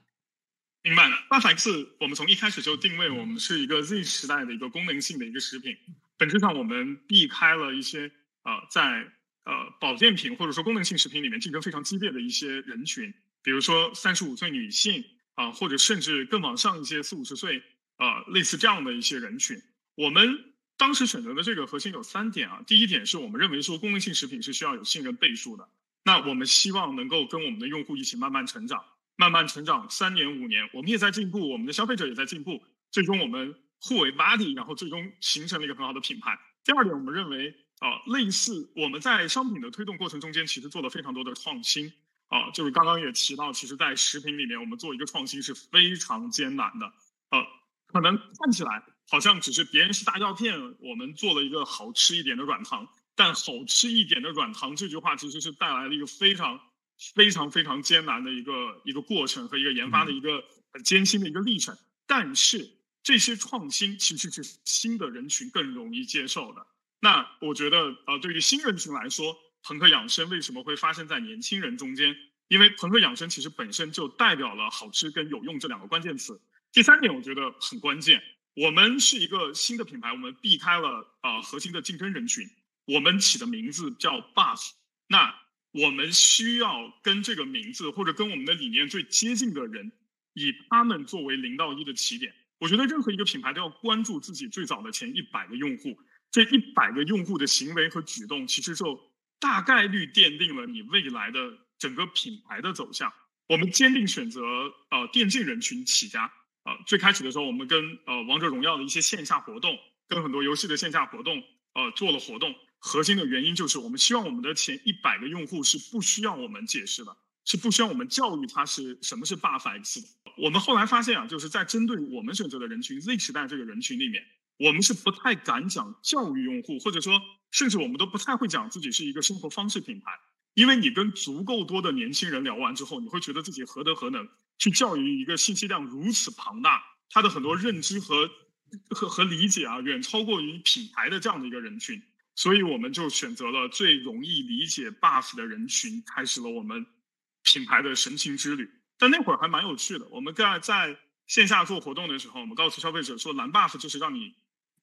明白。了，Buff 我们从一开始就定位我们是一个 Z 时代的一个功能性的一个食品，本质上我们避开了一些呃在呃保健品或者说功能性食品里面竞争非常激烈的一些人群，比如说三十五岁女性啊，或者甚至更往上一些四五十岁啊，类似这样的一些人群。我们当时选择的这个核心有三点啊，第一点是我们认为说功能性食品是需要有信任倍数的，那我们希望能够跟我们的用户一起慢慢成长。慢慢成长，三年五年，我们也在进步，我们的消费者也在进步，最终我们互为 body，然后最终形成了一个很好的品牌。第二点，我们认为啊，类似我们在商品的推动过程中间，其实做了非常多的创新啊，就是刚刚也提到，其实，在食品里面，我们做一个创新是非常艰难的。呃，可能看起来好像只是别人是大药片，我们做了一个好吃一点的软糖，但好吃一点的软糖这句话，其实是带来了一个非常。非常非常艰难的一个一个过程和一个研发的一个很艰辛的一个历程，但是这些创新其实是新的人群更容易接受的。那我觉得，呃，对于新人群来说，朋克养生为什么会发生在年轻人中间？因为朋克养生其实本身就代表了好吃跟有用这两个关键词。第三点，我觉得很关键，我们是一个新的品牌，我们避开了啊核心的竞争人群，我们起的名字叫 Buff，那。我们需要跟这个名字或者跟我们的理念最接近的人，以他们作为零到一的起点。我觉得任何一个品牌都要关注自己最早的前一百个用户，这一百个用户的行为和举动，其实就大概率奠定了你未来的整个品牌的走向。我们坚定选择呃电竞人群起家呃，最开始的时候，我们跟呃王者荣耀的一些线下活动，跟很多游戏的线下活动呃做了活动。核心的原因就是，我们希望我们的前一百个用户是不需要我们解释的，是不需要我们教育他是什么是 Buff X 的。我们后来发现啊，就是在针对我们选择的人群 Z 时代这个人群里面，我们是不太敢讲教育用户，或者说，甚至我们都不太会讲自己是一个生活方式品牌，因为你跟足够多的年轻人聊完之后，你会觉得自己何德何能去教育一个信息量如此庞大，他的很多认知和和和理解啊，远超过于品牌的这样的一个人群。所以我们就选择了最容易理解 buff 的人群，开始了我们品牌的神情之旅。但那会儿还蛮有趣的。我们在在线下做活动的时候，我们告诉消费者说，蓝 buff 就是让你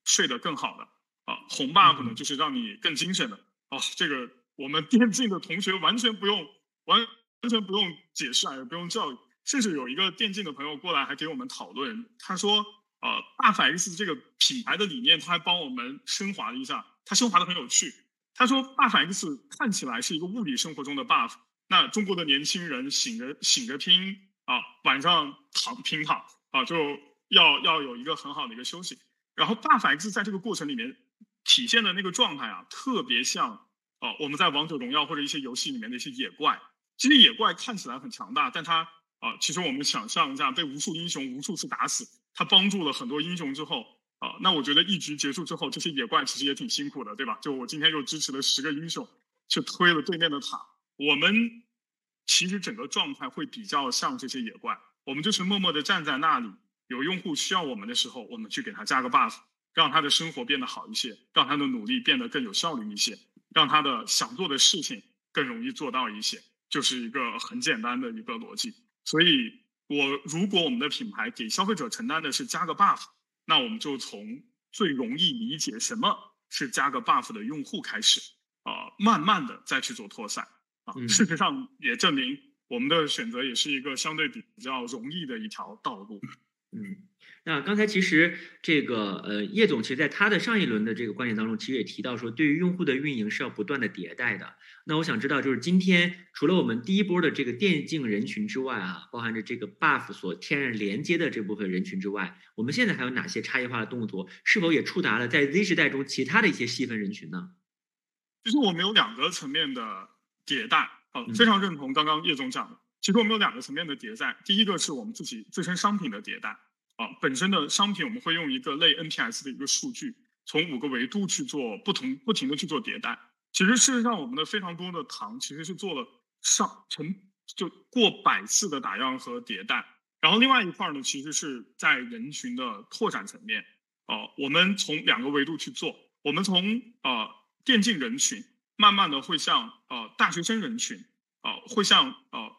睡得更好的啊，红 buff 呢就是让你更精神的啊。这个我们电竞的同学完全不用完完全不用解释啊，也不用教育。甚至有一个电竞的朋友过来还给我们讨论，他说，呃，buff X 这个品牌的理念，他还帮我们升华了一下。他升华的很有趣。他说，buff X 看起来是一个物理生活中的 buff。那中国的年轻人醒着醒着拼啊，晚上躺平躺啊，就要要有一个很好的一个休息。然后 buff X 在这个过程里面体现的那个状态啊，特别像啊，我们在王者荣耀或者一些游戏里面的一些野怪。这些野怪看起来很强大，但他啊，其实我们想象一下，被无数英雄无数次打死，他帮助了很多英雄之后。啊，那我觉得一局结束之后，这些野怪其实也挺辛苦的，对吧？就我今天又支持了十个英雄，去推了对面的塔。我们其实整个状态会比较像这些野怪，我们就是默默的站在那里，有用户需要我们的时候，我们去给他加个 buff，让他的生活变得好一些，让他的努力变得更有效率一些，让他的想做的事情更容易做到一些，就是一个很简单的一个逻辑。所以，我如果我们的品牌给消费者承担的是加个 buff。那我们就从最容易理解什么是加个 buff 的用户开始，啊，慢慢的再去做扩散，啊，事实上也证明我们的选择也是一个相对比较容易的一条道路，嗯。那刚才其实这个呃叶总，其实在他的上一轮的这个观点当中，其实也提到说，对于用户的运营是要不断的迭代的。那我想知道，就是今天除了我们第一波的这个电竞人群之外啊，包含着这个 buff 所天然连接的这部分人群之外，我们现在还有哪些差异化的动作？是否也触达了在 Z 时代中其他的一些细分人群呢？其实我们有两个层面的迭代，啊，非常认同刚刚叶总讲的。其实我们有两个层面的迭代，第一个是我们自己自身商品的迭代。啊，本身的商品我们会用一个类 NPS 的一个数据，从五个维度去做不同不停的去做迭代。其实事实上，我们的非常多的糖其实是做了上成就过百次的打样和迭代。然后另外一块呢，其实是在人群的拓展层面，呃，我们从两个维度去做，我们从呃电竞人群，慢慢的会向呃大学生人群，呃，会向呃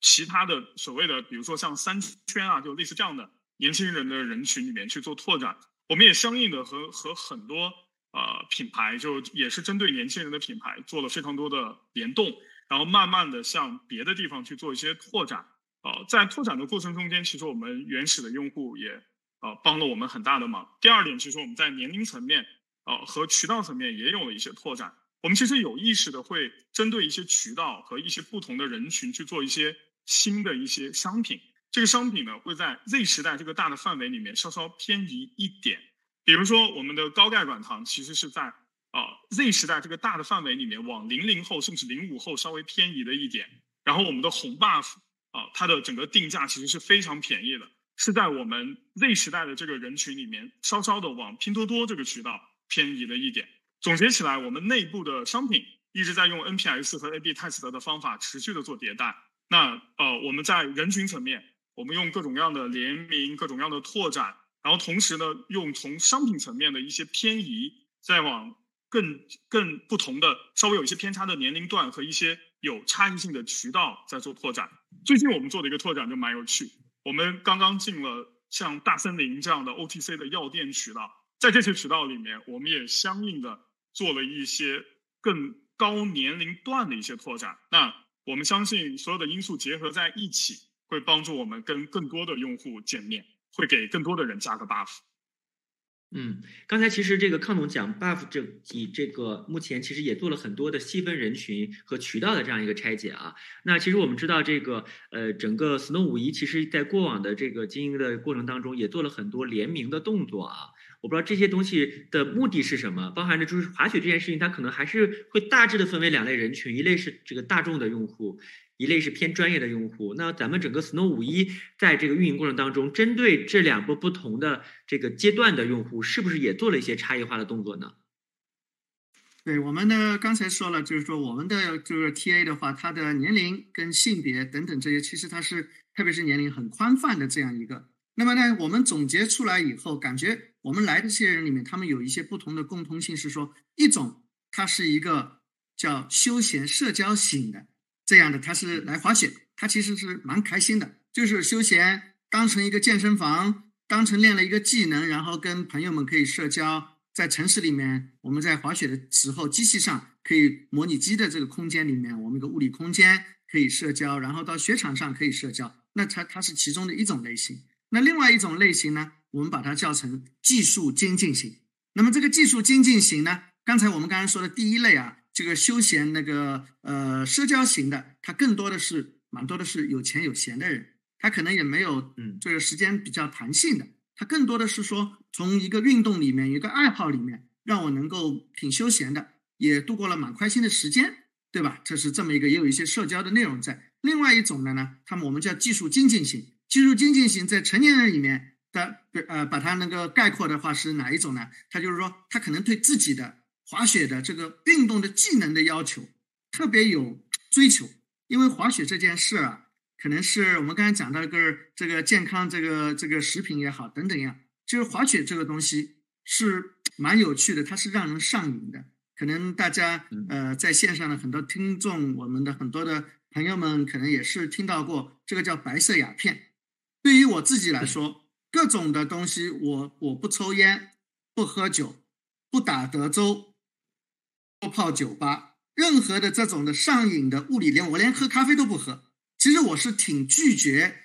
其他的所谓的，比如说像三圈啊，就类似这样的年轻人的人群里面去做拓展。我们也相应的和和很多呃品牌，就也是针对年轻人的品牌做了非常多的联动，然后慢慢的向别的地方去做一些拓展。呃，在拓展的过程中间，其实我们原始的用户也呃帮了我们很大的忙。第二点，其实我们在年龄层面，呃和渠道层面也有了一些拓展。我们其实有意识的会针对一些渠道和一些不同的人群去做一些新的一些商品。这个商品呢，会在 Z 时代这个大的范围里面稍稍偏移一点。比如说，我们的高钙软糖其实是在啊 Z 时代这个大的范围里面往零零后甚至零五后稍微偏移了一点。然后我们的红 buff 啊，它的整个定价其实是非常便宜的，是在我们 Z 时代的这个人群里面稍稍的往拼多多这个渠道偏移了一点。总结起来，我们内部的商品一直在用 NPS 和 A/B test 的方法持续的做迭代。那呃，我们在人群层面。我们用各种各样的联名、各种各样的拓展，然后同时呢，用从商品层面的一些偏移，再往更更不同的、稍微有一些偏差的年龄段和一些有差异性的渠道在做拓展。最近我们做的一个拓展就蛮有趣，我们刚刚进了像大森林这样的 OTC 的药店渠道，在这些渠道里面，我们也相应的做了一些更高年龄段的一些拓展。那我们相信所有的因素结合在一起。会帮助我们跟更多的用户见面，会给更多的人加个 buff。嗯，刚才其实这个康总讲 buff 这以这个目前其实也做了很多的细分人群和渠道的这样一个拆解啊。那其实我们知道这个呃整个 Snow 五一其实在过往的这个经营的过程当中也做了很多联名的动作啊。我不知道这些东西的目的是什么，包含着就是滑雪这件事情，它可能还是会大致的分为两类人群，一类是这个大众的用户。一类是偏专业的用户，那咱们整个 Snow 五一在这个运营过程当中，针对这两波不同的这个阶段的用户，是不是也做了一些差异化的动作呢？对，我们的刚才说了，就是说我们的这个 TA 的话，他的年龄跟性别等等这些，其实它是特别是年龄很宽泛的这样一个。那么呢，我们总结出来以后，感觉我们来这些人里面，他们有一些不同的共通性，是说一种他是一个叫休闲社交型的。这样的，他是来滑雪，他其实是蛮开心的，就是休闲，当成一个健身房，当成练了一个技能，然后跟朋友们可以社交。在城市里面，我们在滑雪的时候，机器上可以模拟机的这个空间里面，我们一个物理空间可以社交，然后到雪场上可以社交。那它它是其中的一种类型。那另外一种类型呢，我们把它叫成技术精进型。那么这个技术精进型呢，刚才我们刚才说的第一类啊。这个休闲那个呃社交型的，他更多的是蛮多的是有钱有闲的人，他可能也没有嗯这个时间比较弹性的，他更多的是说从一个运动里面一个爱好里面，让我能够挺休闲的，也度过了蛮开心的时间，对吧？这是这么一个也有一些社交的内容在。另外一种的呢，他们我们叫技术精进型，技术精进型在成年人里面的呃把它那个概括的话是哪一种呢？他就是说他可能对自己的。滑雪的这个运动的技能的要求特别有追求，因为滑雪这件事啊，可能是我们刚才讲到一个这个健康这个这个食品也好等等呀，就是滑雪这个东西是蛮有趣的，它是让人上瘾的。可能大家呃在线上的很多听众，我们的很多的朋友们可能也是听到过这个叫白色鸦片。对于我自己来说，各种的东西，我我不抽烟，不喝酒，不打德州。不泡酒吧，任何的这种的上瘾的物理，连我连喝咖啡都不喝。其实我是挺拒绝，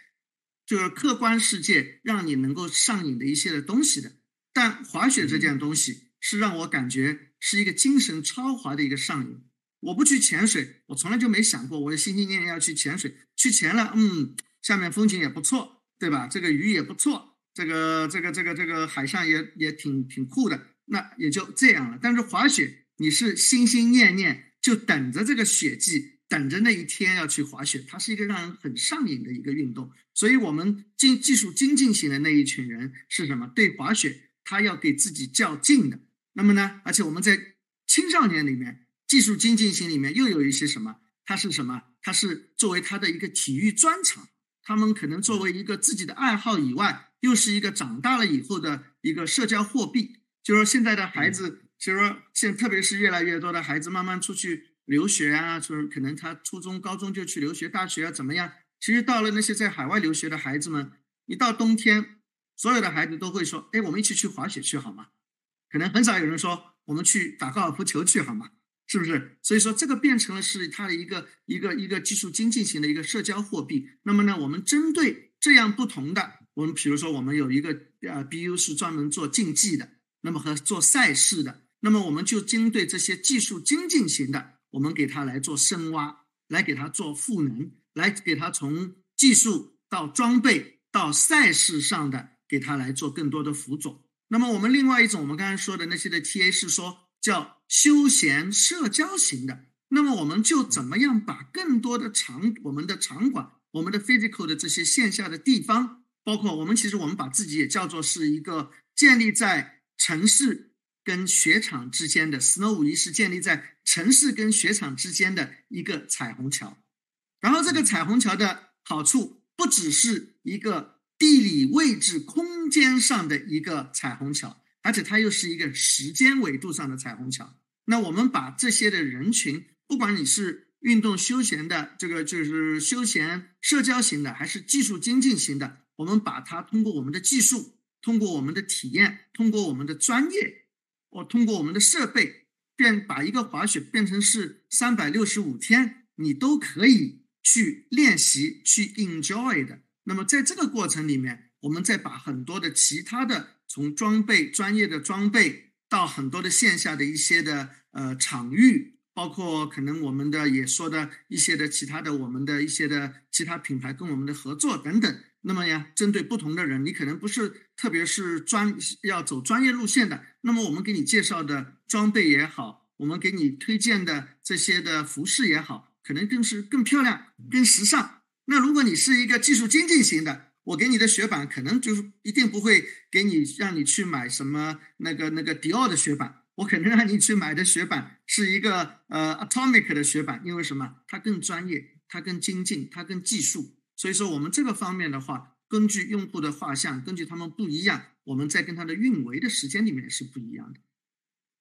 就是客观世界让你能够上瘾的一些的东西的。但滑雪这件东西是让我感觉是一个精神超滑的一个上瘾。我不去潜水，我从来就没想过我心心念念要去潜水。去潜了，嗯，下面风景也不错，对吧？这个鱼也不错，这个这个这个这个海上也也挺挺酷的，那也就这样了。但是滑雪。你是心心念念就等着这个雪季，等着那一天要去滑雪，它是一个让人很上瘾的一个运动。所以，我们精技术精进型的那一群人是什么？对滑雪，他要给自己较劲的。那么呢？而且我们在青少年里面，技术精进型里面又有一些什么？它是什么？它是作为他的一个体育专长。他们可能作为一个自己的爱好以外，又是一个长大了以后的一个社交货币。就是说，现在的孩子，就是说，现特别是越来越多的孩子慢慢出去留学啊，就是可能他初中、高中就去留学，大学啊怎么样？其实到了那些在海外留学的孩子们，一到冬天，所有的孩子都会说：“哎，我们一起去滑雪去好吗？”可能很少有人说：“我们去打高尔夫球去好吗？”是不是？所以说这个变成了是它的一个一个一个技术经济型的一个社交货币。那么呢，我们针对这样不同的，我们比如说我们有一个呃 BU 是专门做竞技的。那么和做赛事的，那么我们就针对这些技术精进型的，我们给它来做深挖，来给它做赋能，来给它从技术到装备到赛事上的，给它来做更多的辅佐。那么我们另外一种，我们刚才说的那些的 TA 是说叫休闲社交型的，那么我们就怎么样把更多的场，我们的场馆，我们的 physical 的这些线下的地方，包括我们其实我们把自己也叫做是一个建立在。城市跟雪场之间的 Snow 五一是建立在城市跟雪场之间的一个彩虹桥，然后这个彩虹桥的好处不只是一个地理位置空间上的一个彩虹桥，而且它又是一个时间维度上的彩虹桥。那我们把这些的人群，不管你是运动休闲的，这个就是休闲社交型的，还是技术精进型的，我们把它通过我们的技术。通过我们的体验，通过我们的专业，我通过我们的设备，变把一个滑雪变成是三百六十五天，你都可以去练习、去 enjoy 的。那么在这个过程里面，我们再把很多的其他的，从装备、专业的装备到很多的线下的一些的呃场域，包括可能我们的也说的一些的其他的我们的一些的其他品牌跟我们的合作等等。那么呀，针对不同的人，你可能不是特别是专要走专业路线的，那么我们给你介绍的装备也好，我们给你推荐的这些的服饰也好，可能更是更漂亮、更时尚。那如果你是一个技术精进型的，我给你的雪板可能就是一定不会给你让你去买什么那个那个迪奥的雪板，我可能让你去买的雪板是一个呃 Atomic 的雪板，因为什么？它更专业，它更精进，它更技术。所以说，我们这个方面的话，根据用户的画像，根据他们不一样，我们在跟他的运维的时间里面是不一样的。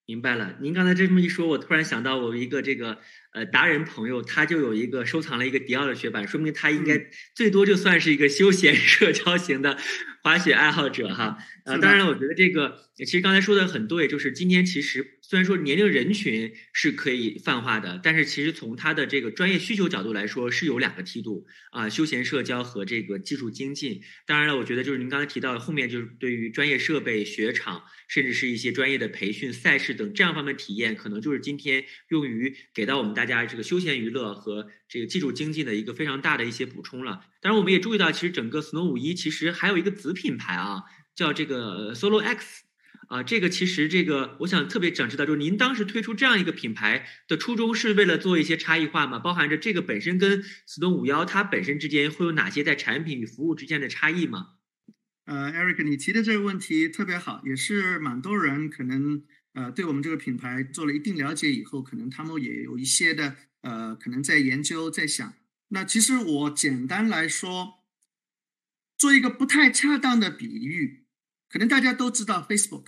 明白了，您刚才这么一说，我突然想到我一个这个呃达人朋友，他就有一个收藏了一个迪奥的雪板，说明他应该最多就算是一个休闲 社交型的滑雪爱好者哈。呃，当然了，我觉得这个其实刚才说的很对，就是今天其实。虽然说年龄人群是可以泛化的，但是其实从它的这个专业需求角度来说，是有两个梯度啊，休闲社交和这个技术精进。当然了，我觉得就是您刚才提到的后面就是对于专业设备、雪场，甚至是一些专业的培训、赛事等这样方面体验，可能就是今天用于给到我们大家这个休闲娱乐和这个技术精进的一个非常大的一些补充了。当然，我们也注意到，其实整个 Snow 五一其实还有一个子品牌啊，叫这个 Solo X。啊，这个其实这个，我想特别想知道，就是您当时推出这样一个品牌的初衷是为了做一些差异化吗？包含着这个本身跟 Snow 五幺它本身之间会有哪些在产品与服务之间的差异吗？呃，Eric，你提的这个问题特别好，也是蛮多人可能呃对我们这个品牌做了一定了解以后，可能他们也有一些的呃可能在研究在想。那其实我简单来说，做一个不太恰当的比喻，可能大家都知道 Facebook。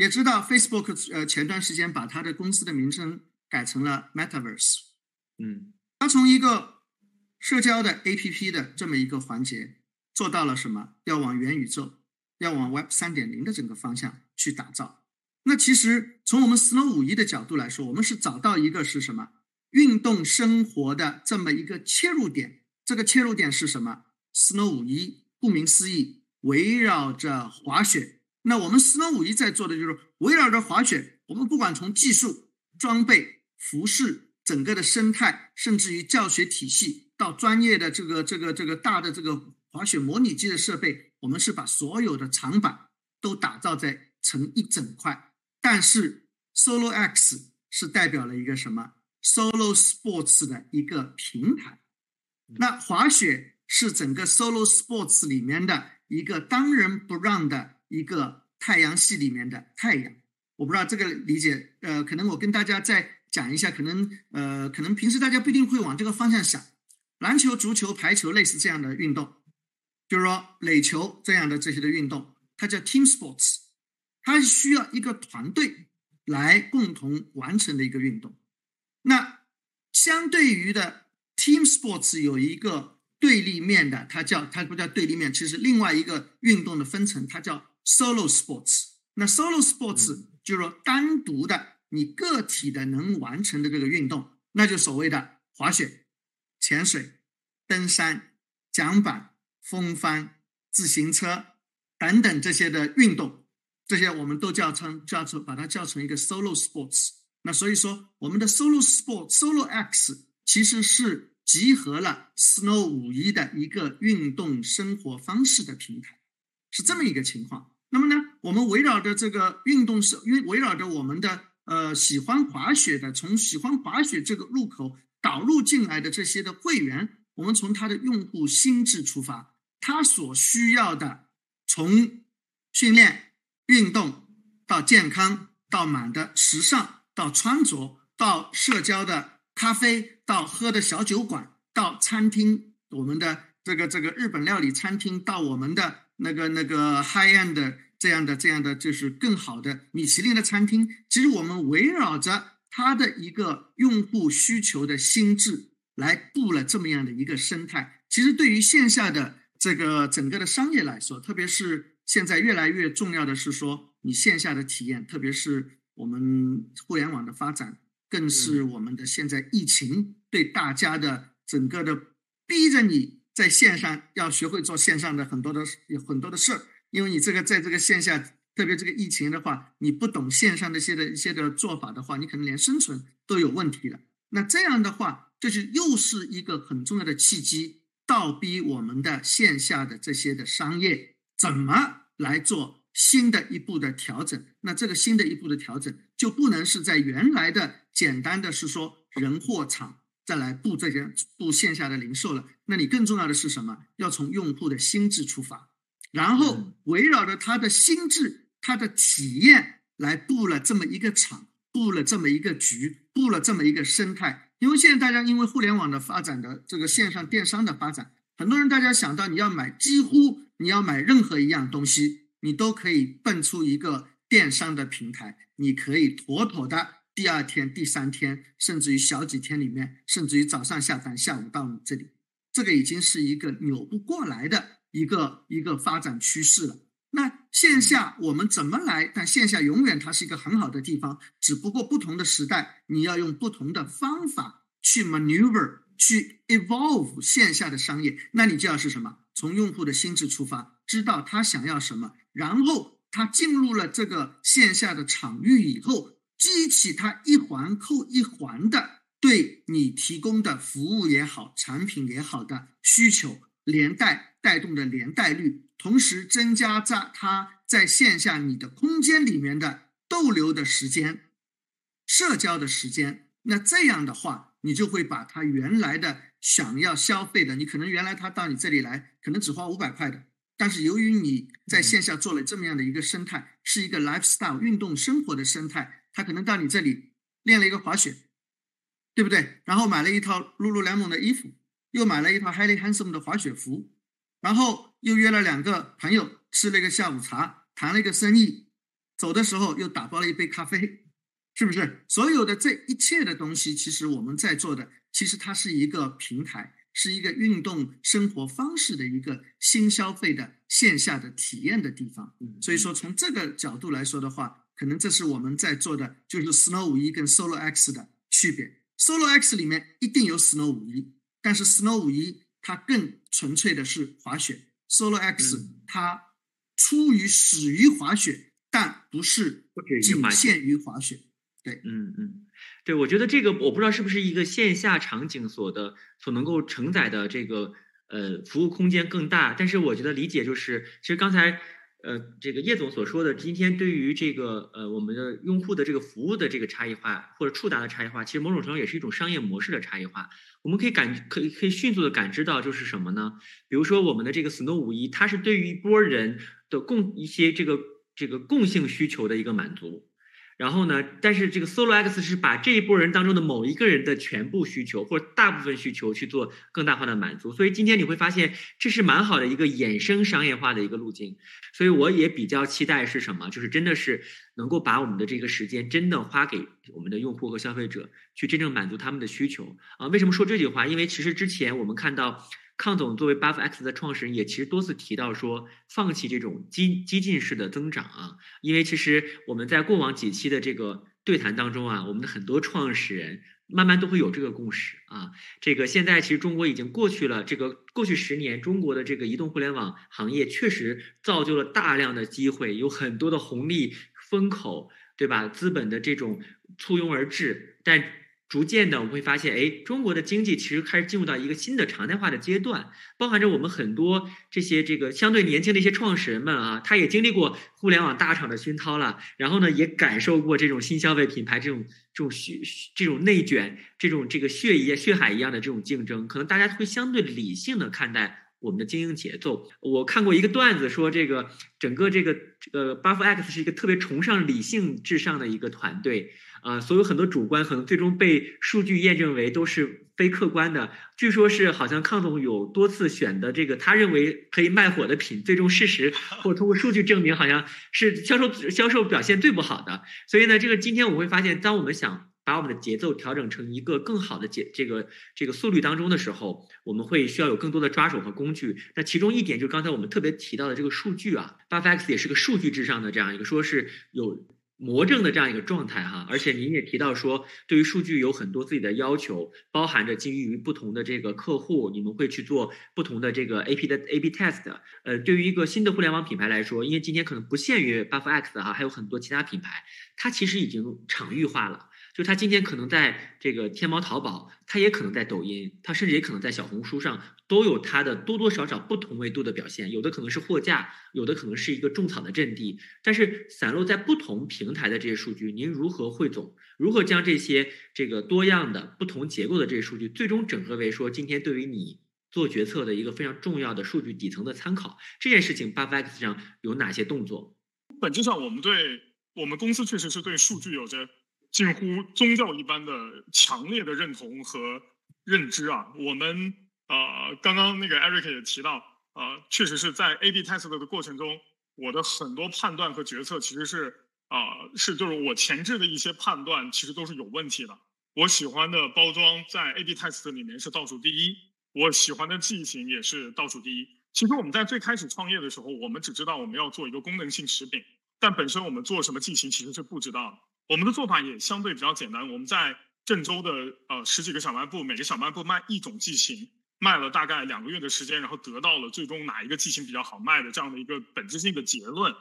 也知道 Facebook 呃前段时间把它的公司的名称改成了 Metaverse，嗯，它从一个社交的 APP 的这么一个环节做到了什么？要往元宇宙，要往 Web 三点零的整个方向去打造。那其实从我们 Snow 五一的角度来说，我们是找到一个是什么运动生活的这么一个切入点。这个切入点是什么？Snow 五一顾名思义，围绕着滑雪。那我们 Snow 五一在做的就是围绕着滑雪，我们不管从技术、装备、服饰、整个的生态，甚至于教学体系，到专业的这个这个这个大的这个滑雪模拟机的设备，我们是把所有的长板都打造在成一整块。但是 Solo X 是代表了一个什么？Solo Sports 的一个平台。那滑雪是整个 Solo Sports 里面的一个当仁不让的。一个太阳系里面的太阳，我不知道这个理解，呃，可能我跟大家再讲一下，可能呃，可能平时大家不一定会往这个方向想。篮球、足球、排球类似这样的运动，就是说垒球这样的这些的运动，它叫 team sports，它需要一个团队来共同完成的一个运动。那相对于的 team sports 有一个对立面的，它叫它不叫对立面，其实另外一个运动的分层，它叫 solo sports。那 solo sports 就是说单独的你个体的能完成的这个运动，那就所谓的滑雪、潜水、登山、桨板、风帆、自行车等等这些的运动，这些我们都叫成叫做把它叫成一个 solo sports。那所以说，我们的 solo sport solo X 其实是集合了 snow 五一的一个运动生活方式的平台，是这么一个情况。那么呢，我们围绕着这个运动是，因为围绕着我们的呃喜欢滑雪的，从喜欢滑雪这个入口导入进来的这些的会员，我们从他的用户心智出发，他所需要的从训练、运动到健康到满的时尚到穿着到社交的咖啡到喝的小酒馆到餐厅，我们的这个这个日本料理餐厅到我们的。那个那个 high end 的这样的这样的就是更好的米其林的餐厅，其实我们围绕着它的一个用户需求的心智来布了这么样的一个生态。其实对于线下的这个整个的商业来说，特别是现在越来越重要的是说你线下的体验，特别是我们互联网的发展，更是我们的现在疫情对大家的整个的逼着你。在线上要学会做线上的很多的很多的事儿，因为你这个在这个线下，特别这个疫情的话，你不懂线上的一些的一些的做法的话，你可能连生存都有问题了。那这样的话，就是又是一个很重要的契机，倒逼我们的线下的这些的商业怎么来做新的一步的调整。那这个新的一步的调整，就不能是在原来的简单的是说人货场。再来布这些布线下的零售了，那你更重要的是什么？要从用户的心智出发，然后围绕着他的心智、他的体验来布了这么一个场，布了这么一个局，布了这么一个生态。因为现在大家因为互联网的发展的这个线上电商的发展，很多人大家想到你要买，几乎你要买任何一样东西，你都可以蹦出一个电商的平台，你可以妥妥的。第二天、第三天，甚至于小几天里面，甚至于早上下单，下午到你这里，这个已经是一个扭不过来的一个一个发展趋势了。那线下我们怎么来？但线下永远它是一个很好的地方，只不过不同的时代，你要用不同的方法去 maneuver，去 evolve 线下的商业。那你就要是什么？从用户的心智出发，知道他想要什么，然后他进入了这个线下的场域以后。激起他一环扣一环的对你提供的服务也好、产品也好的需求，连带带动的连带率，同时增加在他在线下你的空间里面的逗留的时间、社交的时间。那这样的话，你就会把他原来的想要消费的，你可能原来他到你这里来，可能只花五百块的，但是由于你在线下做了这么样的一个生态，是一个 lifestyle 运动生活的生态。他可能到你这里练了一个滑雪，对不对？然后买了一套 Lululemon 的衣服，又买了一套 Highly Handsome 的滑雪服，然后又约了两个朋友吃了一个下午茶，谈了一个生意，走的时候又打包了一杯咖啡，是不是？所有的这一切的东西，其实我们在做的，其实它是一个平台，是一个运动生活方式的一个新消费的线下的体验的地方。所以说，从这个角度来说的话。可能这是我们在做的，就是 Snow 五一跟 Solo X 的区别。Solo X 里面一定有 Snow 五一，但是 Snow 五一它更纯粹的是滑雪，Solo X 它出于始于滑雪，但不是仅限于滑雪。对，嗯嗯，对，我觉得这个我不知道是不是一个线下场景所的所能够承载的这个呃服务空间更大，但是我觉得理解就是，其实刚才。呃，这个叶总所说的，今天对于这个呃我们的用户的这个服务的这个差异化或者触达的差异化，其实某种程度也是一种商业模式的差异化。我们可以感可以可以迅速的感知到，就是什么呢？比如说我们的这个 Snow 五一，它是对于一波人的共一些这个这个共性需求的一个满足。然后呢，但是这个 Solo X 是把这一波人当中的某一个人的全部需求或者大部分需求去做更大化的满足，所以今天你会发现这是蛮好的一个衍生商业化的一个路径。所以我也比较期待是什么，就是真的是能够把我们的这个时间真的花给我们的用户和消费者，去真正满足他们的需求啊。为什么说这句话？因为其实之前我们看到。康总作为 Buff X 的创始人，也其实多次提到说，放弃这种激激进式的增长啊，因为其实我们在过往几期的这个对谈当中啊，我们的很多创始人慢慢都会有这个共识啊。这个现在其实中国已经过去了，这个过去十年中国的这个移动互联网行业确实造就了大量的机会，有很多的红利风口，对吧？资本的这种簇拥而至，但。逐渐的，我们会发现，哎，中国的经济其实开始进入到一个新的常态化的阶段，包含着我们很多这些这个相对年轻的一些创始人们啊，他也经历过互联网大厂的熏陶了，然后呢，也感受过这种新消费品牌这种这种血这种内卷、这种这个血液血海一样的这种竞争，可能大家会相对理性的看待我们的经营节奏。我看过一个段子说，这个整个这个这个 Buff X 是一个特别崇尚理性至上的一个团队。啊，所有很多主观可能最终被数据验证为都是非客观的。据说是好像康总有多次选的这个他认为可以卖火的品，最终事实 或通过数据证明好像是销售销售表现最不好的。所以呢，这个今天我会发现，当我们想把我们的节奏调整成一个更好的节这个这个速率当中的时候，我们会需要有更多的抓手和工具。那其中一点就是刚才我们特别提到的这个数据啊 b u f X 也是个数据至上的这样一个，说是有。魔怔的这样一个状态哈，而且您也提到说，对于数据有很多自己的要求，包含着基于不同的这个客户，你们会去做不同的这个 A P 的 A B test。呃，对于一个新的互联网品牌来说，因为今天可能不限于 Buff X 哈，还有很多其他品牌，它其实已经场域化了。就他今天可能在这个天猫、淘宝，他也可能在抖音，他甚至也可能在小红书上，都有它的多多少少不同维度的表现。有的可能是货架，有的可能是一个种草的阵地。但是散落在不同平台的这些数据，您如何汇总？如何将这些这个多样的、不同结构的这些数据，最终整合为说今天对于你做决策的一个非常重要的数据底层的参考？这件事情，Buff X 上有哪些动作？本质上，我们对我们公司确实是对数据有着。近乎宗教一般的强烈的认同和认知啊！我们呃，刚刚那个 Eric 也提到，呃，确实是在 A/B test 的过程中，我的很多判断和决策其实是啊，是就是我前置的一些判断其实都是有问题的。我喜欢的包装在 A/B test 里面是倒数第一，我喜欢的剂型也是倒数第一。其实我们在最开始创业的时候，我们只知道我们要做一个功能性食品，但本身我们做什么剂型其实是不知道的。我们的做法也相对比较简单，我们在郑州的呃十几个小卖部，每个小卖部卖一种剂型，卖了大概两个月的时间，然后得到了最终哪一个剂型比较好卖的这样的一个本质性的结论。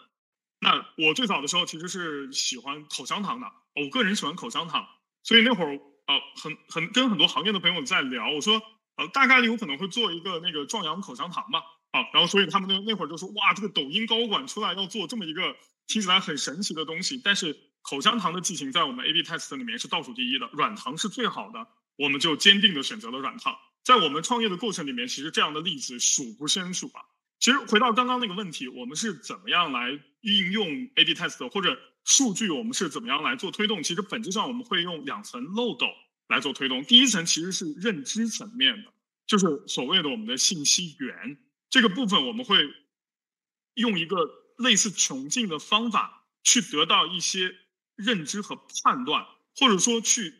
那我最早的时候其实是喜欢口香糖的，我个人喜欢口香糖，所以那会儿呃很很跟很多行业的朋友在聊，我说呃大概率有可能会做一个那个壮阳口香糖吧，啊，然后所以他们那那会儿就说哇这个抖音高管出来要做这么一个听起来很神奇的东西，但是。口香糖的剂型在我们 A/B test 里面是倒数第一的，软糖是最好的，我们就坚定的选择了软糖。在我们创业的过程里面，其实这样的例子数不胜数啊。其实回到刚刚那个问题，我们是怎么样来运用 A/B test 或者数据，我们是怎么样来做推动？其实本质上我们会用两层漏斗来做推动。第一层其实是认知层面的，就是所谓的我们的信息源这个部分，我们会用一个类似穷尽的方法去得到一些。认知和判断，或者说去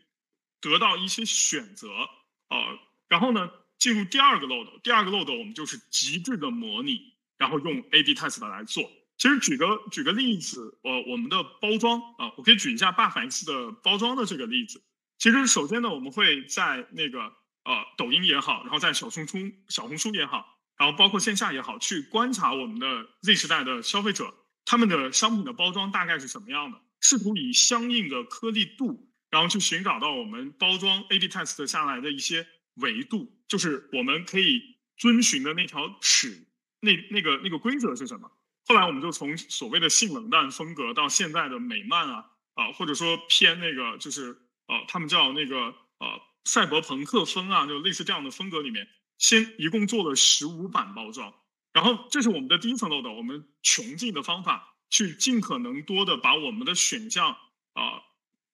得到一些选择，呃，然后呢，进入第二个漏斗。第二个漏斗，我们就是极致的模拟，然后用 A/B test 来做。其实举个举个例子，呃，我们的包装啊，我可以举一下大反思的包装的这个例子。其实首先呢，我们会在那个呃抖音也好，然后在小红书小红书也好，然后包括线下也好，去观察我们的 Z 时代的消费者，他们的商品的包装大概是什么样的。试图以相应的颗粒度，然后去寻找到我们包装 A/B test 下来的一些维度，就是我们可以遵循的那条尺，那那个那个规则是什么？后来我们就从所谓的性冷淡风格到现在的美漫啊啊，或者说偏那个就是呃，他们叫那个呃赛博朋克风啊，就类似这样的风格里面，先一共做了十五版包装，然后这是我们的第一层漏斗，我们穷尽的方法。去尽可能多的把我们的选项，啊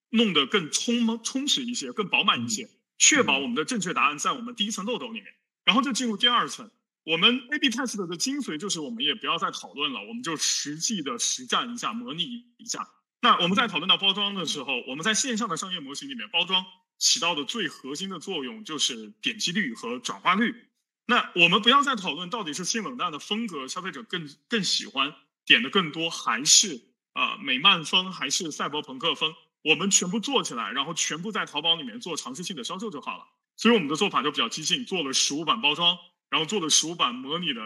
弄得更充充实一些，更饱满一些，确保我们的正确答案在我们第一层漏斗里面，然后就进入第二层。我们 A/B test 的精髓就是，我们也不要再讨论了，我们就实际的实战一下，模拟一下。那我们在讨论到包装的时候，我们在线上的商业模型里面，包装起到的最核心的作用就是点击率和转化率。那我们不要再讨论到底是性冷淡的风格，消费者更更喜欢点的更多，还是啊美漫风，还是赛博朋克风？我们全部做起来，然后全部在淘宝里面做尝试性的销售就好了。所以我们的做法就比较激进，做了实物版包装。然后做了十五版模拟的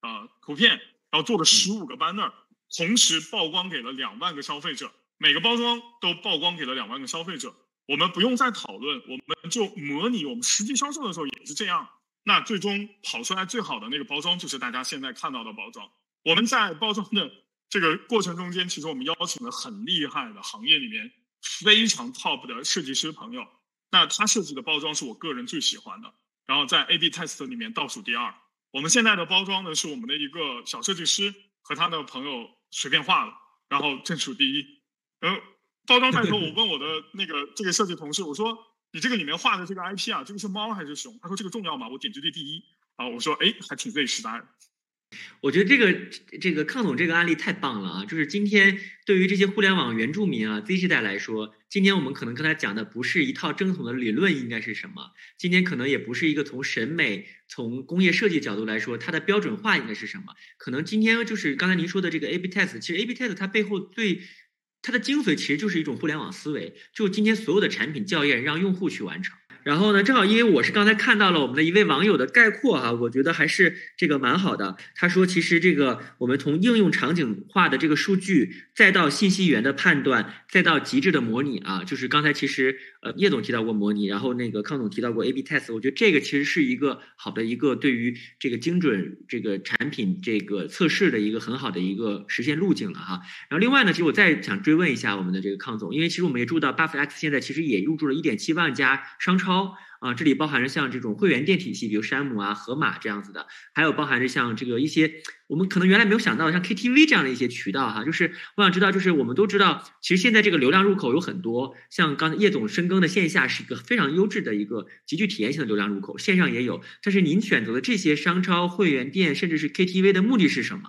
呃图片，然后做了十五个 banner，同时曝光给了两万个消费者，每个包装都曝光给了两万个消费者。我们不用再讨论，我们就模拟我们实际销售的时候也是这样。那最终跑出来最好的那个包装就是大家现在看到的包装。我们在包装的这个过程中间，其实我们邀请了很厉害的行业里面非常 top 的设计师朋友，那他设计的包装是我个人最喜欢的。然后在 A/B test 里面倒数第二。我们现在的包装呢，是我们的一个小设计师和他的朋友随便画的，然后正数第一。然后包装的时候，我问我的 那个这个设计同事，我说：“你这个里面画的这个 IP 啊，这个是猫还是熊？”他说：“这个重要吗？”我点击率第一。啊，我说：“哎，还挺费时的。”我觉得这个这个康总这个案例太棒了啊！就是今天对于这些互联网原住民啊 Z 世代来说，今天我们可能跟他讲的不是一套正统的理论应该是什么，今天可能也不是一个从审美、从工业设计角度来说它的标准化应该是什么，可能今天就是刚才您说的这个 A/B test，其实 A/B test 它背后最它的精髓其实就是一种互联网思维，就今天所有的产品校验让用户去完成。然后呢，正好因为我是刚才看到了我们的一位网友的概括哈，我觉得还是这个蛮好的。他说，其实这个我们从应用场景化的这个数据，再到信息源的判断，再到极致的模拟啊，就是刚才其实呃叶总提到过模拟，然后那个康总提到过 A/B test，我觉得这个其实是一个好的一个对于这个精准这个产品这个测试的一个很好的一个实现路径了哈。然后另外呢，其实我再想追问一下我们的这个康总，因为其实我们也注意到 Buff X 现在其实也入驻了一点七万家商超。啊，这里包含着像这种会员店体系，比如山姆啊、盒马这样子的，还有包含着像这个一些我们可能原来没有想到的，像 KTV 这样的一些渠道哈。就是我想知道，就是我们都知道，其实现在这个流量入口有很多，像刚才叶总深耕的线下是一个非常优质的一个极具体验性的流量入口，线上也有。但是您选择的这些商超、会员店，甚至是 KTV 的目的是什么？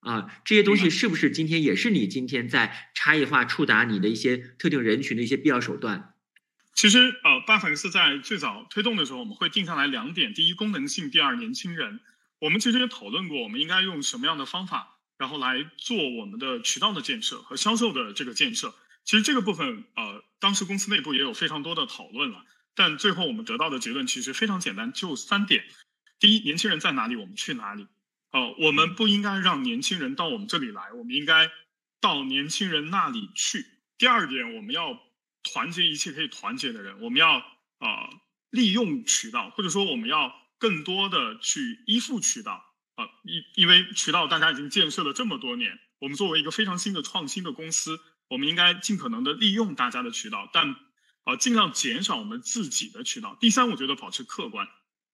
啊，这些东西是不是今天也是你今天在差异化触达你的一些特定人群的一些必要手段？其实，呃，巴粉丝在最早推动的时候，我们会定下来两点：第一，功能性；第二，年轻人。我们其实也讨论过，我们应该用什么样的方法，然后来做我们的渠道的建设和销售的这个建设。其实这个部分，呃，当时公司内部也有非常多的讨论了。但最后我们得到的结论其实非常简单，就三点：第一，年轻人在哪里，我们去哪里。呃，我们不应该让年轻人到我们这里来，我们应该到年轻人那里去。第二点，我们要。团结一切可以团结的人，我们要啊利用渠道，或者说我们要更多的去依附渠道啊，因因为渠道大家已经建设了这么多年，我们作为一个非常新的创新的公司，我们应该尽可能的利用大家的渠道，但啊尽量减少我们自己的渠道。第三，我觉得保持客观，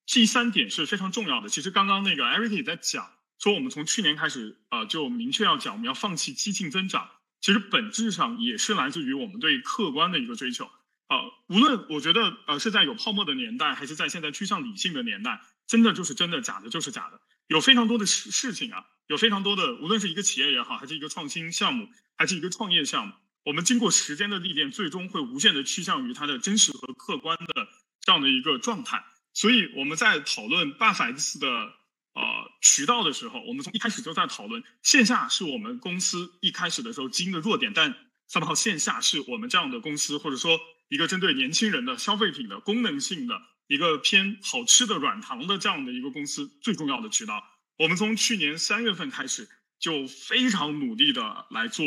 第三点是非常重要的。其实刚刚那个 Eric 也在讲，说我们从去年开始啊就明确要讲，我们要放弃激进增长。其实本质上也是来自于我们对客观的一个追求啊，无论我觉得呃是在有泡沫的年代，还是在现在趋向理性的年代，真的就是真的，假的就是假的。有非常多的事事情啊，有非常多的，无论是一个企业也好，还是一个创新项目，还是一个创业项目，我们经过时间的历练，最终会无限的趋向于它的真实和客观的这样的一个状态。所以我们在讨论 Buff X 的。呃，渠道的时候，我们从一开始就在讨论线下是我们公司一开始的时候基因的弱点，但三号线下是我们这样的公司，或者说一个针对年轻人的消费品的功能性的一个偏好吃的软糖的这样的一个公司最重要的渠道。我们从去年三月份开始就非常努力的来做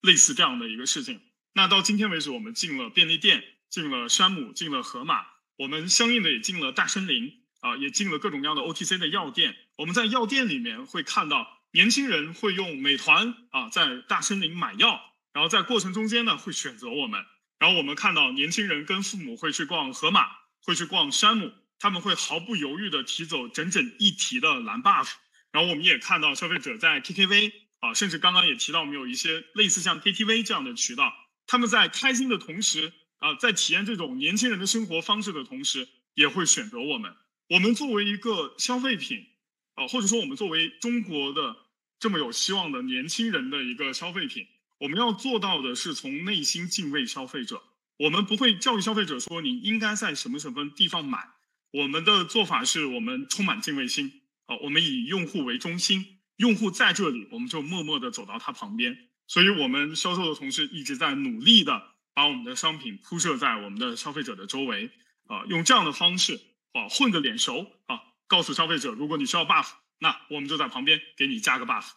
类似这样的一个事情。那到今天为止，我们进了便利店，进了山姆，进了盒马，我们相应的也进了大森林。啊，也进了各种各样的 OTC 的药店。我们在药店里面会看到年轻人会用美团啊，在大森林买药，然后在过程中间呢会选择我们。然后我们看到年轻人跟父母会去逛盒马，会去逛山姆，他们会毫不犹豫的提走整整一提的蓝 buff。然后我们也看到消费者在 KTV 啊，甚至刚刚也提到我们有一些类似像 KTV 这样的渠道，他们在开心的同时啊，在体验这种年轻人的生活方式的同时，也会选择我们。我们作为一个消费品，啊，或者说我们作为中国的这么有希望的年轻人的一个消费品，我们要做到的是从内心敬畏消费者。我们不会教育消费者说你应该在什么什么地方买。我们的做法是我们充满敬畏心，啊，我们以用户为中心，用户在这里，我们就默默的走到他旁边。所以，我们销售的同事一直在努力的把我们的商品铺设在我们的消费者的周围，啊，用这样的方式啊，混个脸熟啊，告诉消费者，如果你需要 buff，那我们就在旁边给你加个 buff。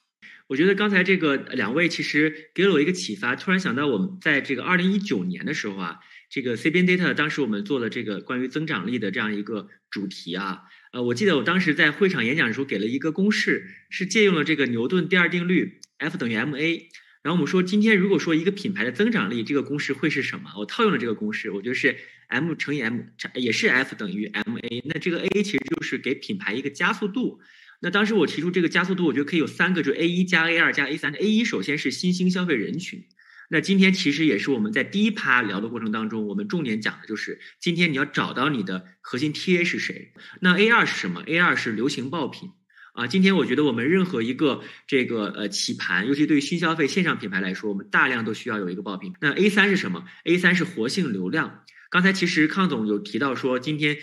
我觉得刚才这个两位其实给了我一个启发，突然想到我们在这个二零一九年的时候啊，这个 CBN Data 当时我们做了这个关于增长力的这样一个主题啊，呃，我记得我当时在会场演讲的时候给了一个公式，是借用了这个牛顿第二定律，F 等于 ma。然后我们说，今天如果说一个品牌的增长力，这个公式会是什么？我套用了这个公式，我觉得是 M 乘以 M，也是 F 等于 ma。那这个 A 其实就是给品牌一个加速度。那当时我提出这个加速度，我觉得可以有三个，就 A 一加 A 二加 A 三。A 一首先是新兴消费人群。那今天其实也是我们在第一趴聊的过程当中，我们重点讲的就是今天你要找到你的核心 TA 是谁。那 A 二是什么？A 二是流行爆品。啊，今天我觉得我们任何一个这个呃棋盘，尤其对于新消费线上品牌来说，我们大量都需要有一个爆品。那 A 三是什么？A 三是活性流量。刚才其实康总有提到说，今天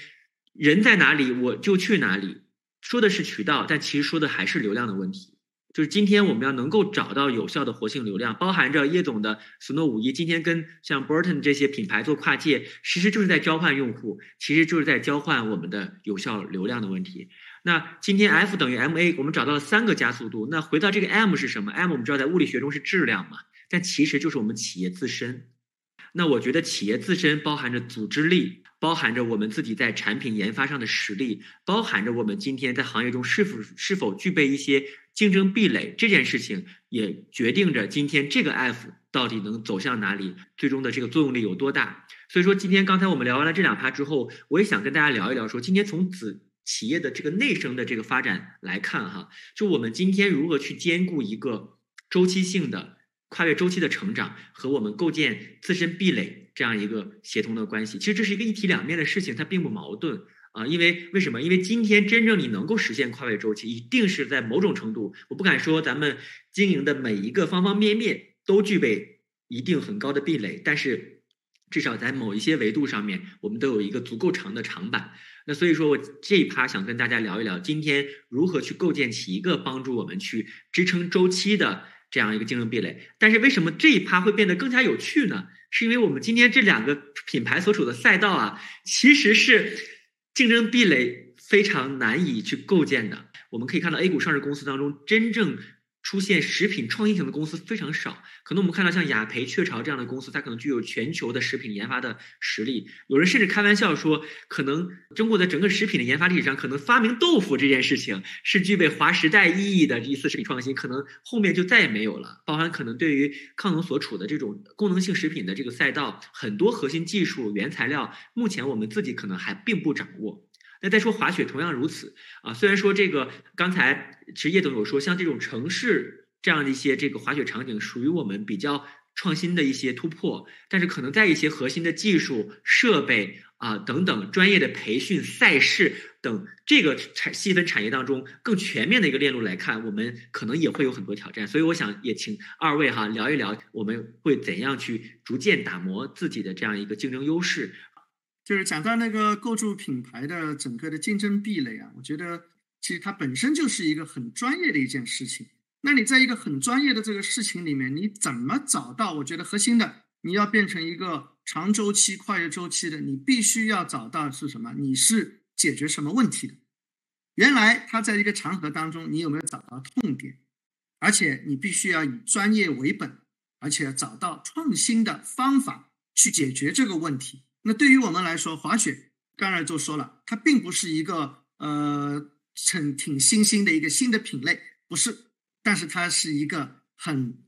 人在哪里我就去哪里，说的是渠道，但其实说的还是流量的问题。就是今天我们要能够找到有效的活性流量，包含着叶总的斯诺五一，今天跟像 Burton 这些品牌做跨界，其实就是在交换用户，其实就是在交换我们的有效流量的问题。那今天 F 等于 ma，我们找到了三个加速度。那回到这个 m 是什么？m 我们知道在物理学中是质量嘛，但其实就是我们企业自身。那我觉得企业自身包含着组织力，包含着我们自己在产品研发上的实力，包含着我们今天在行业中是否是否具备一些竞争壁垒。这件事情也决定着今天这个 F 到底能走向哪里，最终的这个作用力有多大。所以说，今天刚才我们聊完了这两趴之后，我也想跟大家聊一聊，说今天从子企业的这个内生的这个发展来看，哈，就我们今天如何去兼顾一个周期性的跨越周期的成长和我们构建自身壁垒这样一个协同的关系，其实这是一个一体两面的事情，它并不矛盾啊。因为为什么？因为今天真正你能够实现跨越周期，一定是在某种程度，我不敢说咱们经营的每一个方方面面都具备一定很高的壁垒，但是至少在某一些维度上面，我们都有一个足够长的长板。那所以说我这一趴想跟大家聊一聊，今天如何去构建起一个帮助我们去支撑周期的这样一个竞争壁垒。但是为什么这一趴会变得更加有趣呢？是因为我们今天这两个品牌所处的赛道啊，其实是竞争壁垒非常难以去构建的。我们可以看到 A 股上市公司当中真正。出现食品创新型的公司非常少，可能我们看到像雅培、雀巢这样的公司，它可能具有全球的食品研发的实力。有人甚至开玩笑说，可能中国的整个食品的研发历史上，可能发明豆腐这件事情是具备划时代意义的一次食品创新，可能后面就再也没有了。包含可能对于康总所处的这种功能性食品的这个赛道，很多核心技术、原材料，目前我们自己可能还并不掌握。那再说滑雪同样如此啊，虽然说这个刚才其实叶总有说，像这种城市这样的一些这个滑雪场景，属于我们比较创新的一些突破，但是可能在一些核心的技术设备啊等等专业的培训赛事等这个产细分产业当中更全面的一个链路来看，我们可能也会有很多挑战。所以我想也请二位哈聊一聊，我们会怎样去逐渐打磨自己的这样一个竞争优势。就是讲到那个构筑品牌的整个的竞争壁垒啊，我觉得其实它本身就是一个很专业的一件事情。那你在一个很专业的这个事情里面，你怎么找到？我觉得核心的，你要变成一个长周期、跨越周期的，你必须要找到是什么？你是解决什么问题的？原来它在一个长河当中，你有没有找到痛点？而且你必须要以专业为本，而且要找到创新的方法去解决这个问题。那对于我们来说，滑雪刚才就说了，它并不是一个呃很挺新兴的一个新的品类，不是，但是它是一个很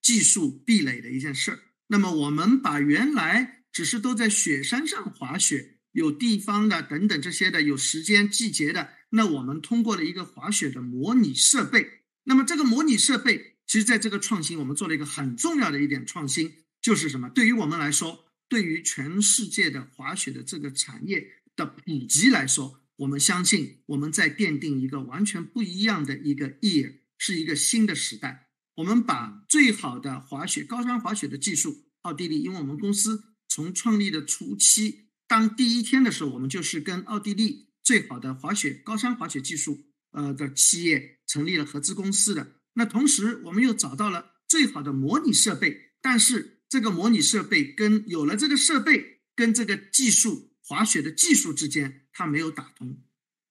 技术壁垒的一件事儿。那么我们把原来只是都在雪山上滑雪，有地方的等等这些的，有时间季节的，那我们通过了一个滑雪的模拟设备。那么这个模拟设备，其实在这个创新，我们做了一个很重要的一点创新。就是什么？对于我们来说，对于全世界的滑雪的这个产业的普及来说，我们相信我们在奠定一个完全不一样的一个 year，是一个新的时代。我们把最好的滑雪、高山滑雪的技术，奥地利，因为我们公司从创立的初期，当第一天的时候，我们就是跟奥地利最好的滑雪、高山滑雪技术呃的企业成立了合资公司的。那同时，我们又找到了最好的模拟设备，但是这个模拟设备跟有了这个设备跟这个技术滑雪的技术之间，它没有打通。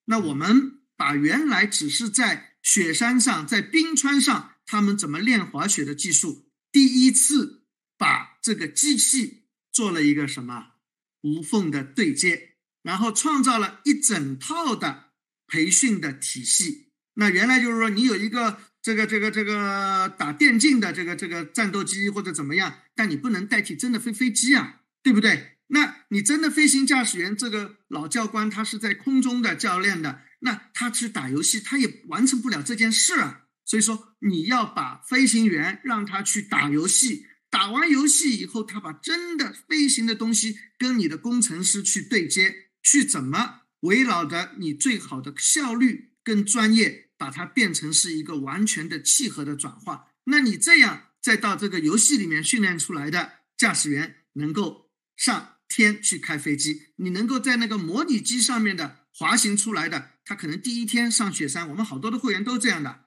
那我们把原来只是在雪山上、在冰川上他们怎么练滑雪的技术，第一次把这个机器做了一个什么无缝的对接，然后创造了一整套的培训的体系。那原来就是说，你有一个。这个这个这个打电竞的这个这个战斗机或者怎么样，但你不能代替真的飞飞机啊，对不对？那你真的飞行驾驶员这个老教官他是在空中的教练的，那他去打游戏他也完成不了这件事啊。所以说你要把飞行员让他去打游戏，打完游戏以后，他把真的飞行的东西跟你的工程师去对接，去怎么围绕着你最好的效率跟专业。把它变成是一个完全的契合的转化，那你这样再到这个游戏里面训练出来的驾驶员能够上天去开飞机，你能够在那个模拟机上面的滑行出来的，他可能第一天上雪山，我们好多的会员都这样的，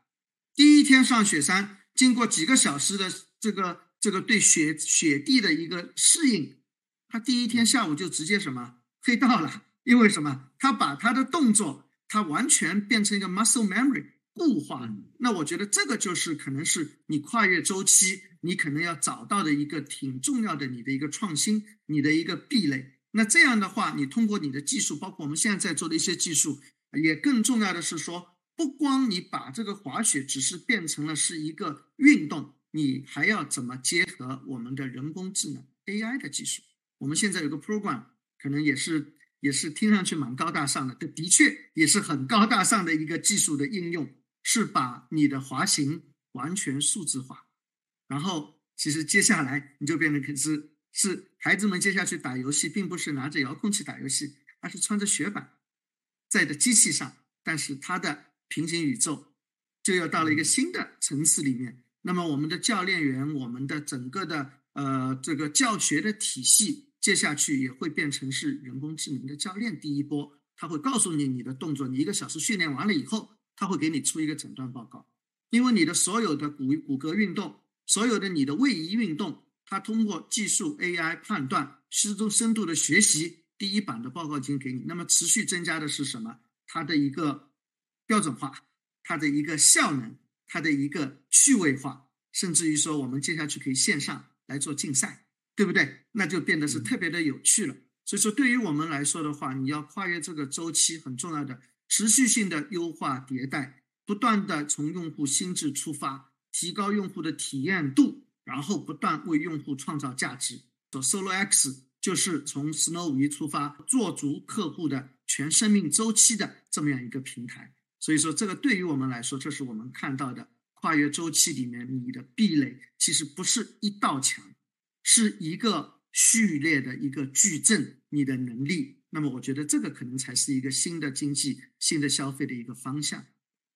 第一天上雪山，经过几个小时的这个这个对雪雪地的一个适应，他第一天下午就直接什么黑道了，因为什么？他把他的动作。它完全变成一个 muscle memory 固化，那我觉得这个就是可能是你跨越周期，你可能要找到的一个挺重要的你的一个创新，你的一个壁垒。那这样的话，你通过你的技术，包括我们现在在做的一些技术，也更重要的是说，不光你把这个滑雪只是变成了是一个运动，你还要怎么结合我们的人工智能 AI 的技术？我们现在有个 program，可能也是。也是听上去蛮高大上的，这的确也是很高大上的一个技术的应用，是把你的滑行完全数字化。然后，其实接下来你就变得可是是孩子们接下去打游戏，并不是拿着遥控器打游戏，而是穿着雪板在的机器上，但是它的平行宇宙就要到了一个新的层次里面。那么，我们的教练员，我们的整个的呃这个教学的体系。接下去也会变成是人工智能的教练。第一波，他会告诉你你的动作，你一个小时训练完了以后，他会给你出一个诊断报告。因为你的所有的骨骨骼运动，所有的你的位移运动，他通过技术 AI 判断、失踪深度的学习，第一版的报告已经给你。那么持续增加的是什么？它的一个标准化，它的一个效能，它的一个趣味化，甚至于说我们接下去可以线上来做竞赛。对不对？那就变得是特别的有趣了。所以说，对于我们来说的话，你要跨越这个周期，很重要的持续性的优化迭代，不断的从用户心智出发，提高用户的体验度，然后不断为用户创造价值。做 Solo X 就是从 Snow 鱼出发，做足客户的全生命周期的这么样一个平台。所以说，这个对于我们来说，这是我们看到的跨越周期里面你的壁垒，其实不是一道墙。是一个序列的一个矩阵，你的能力，那么我觉得这个可能才是一个新的经济、新的消费的一个方向。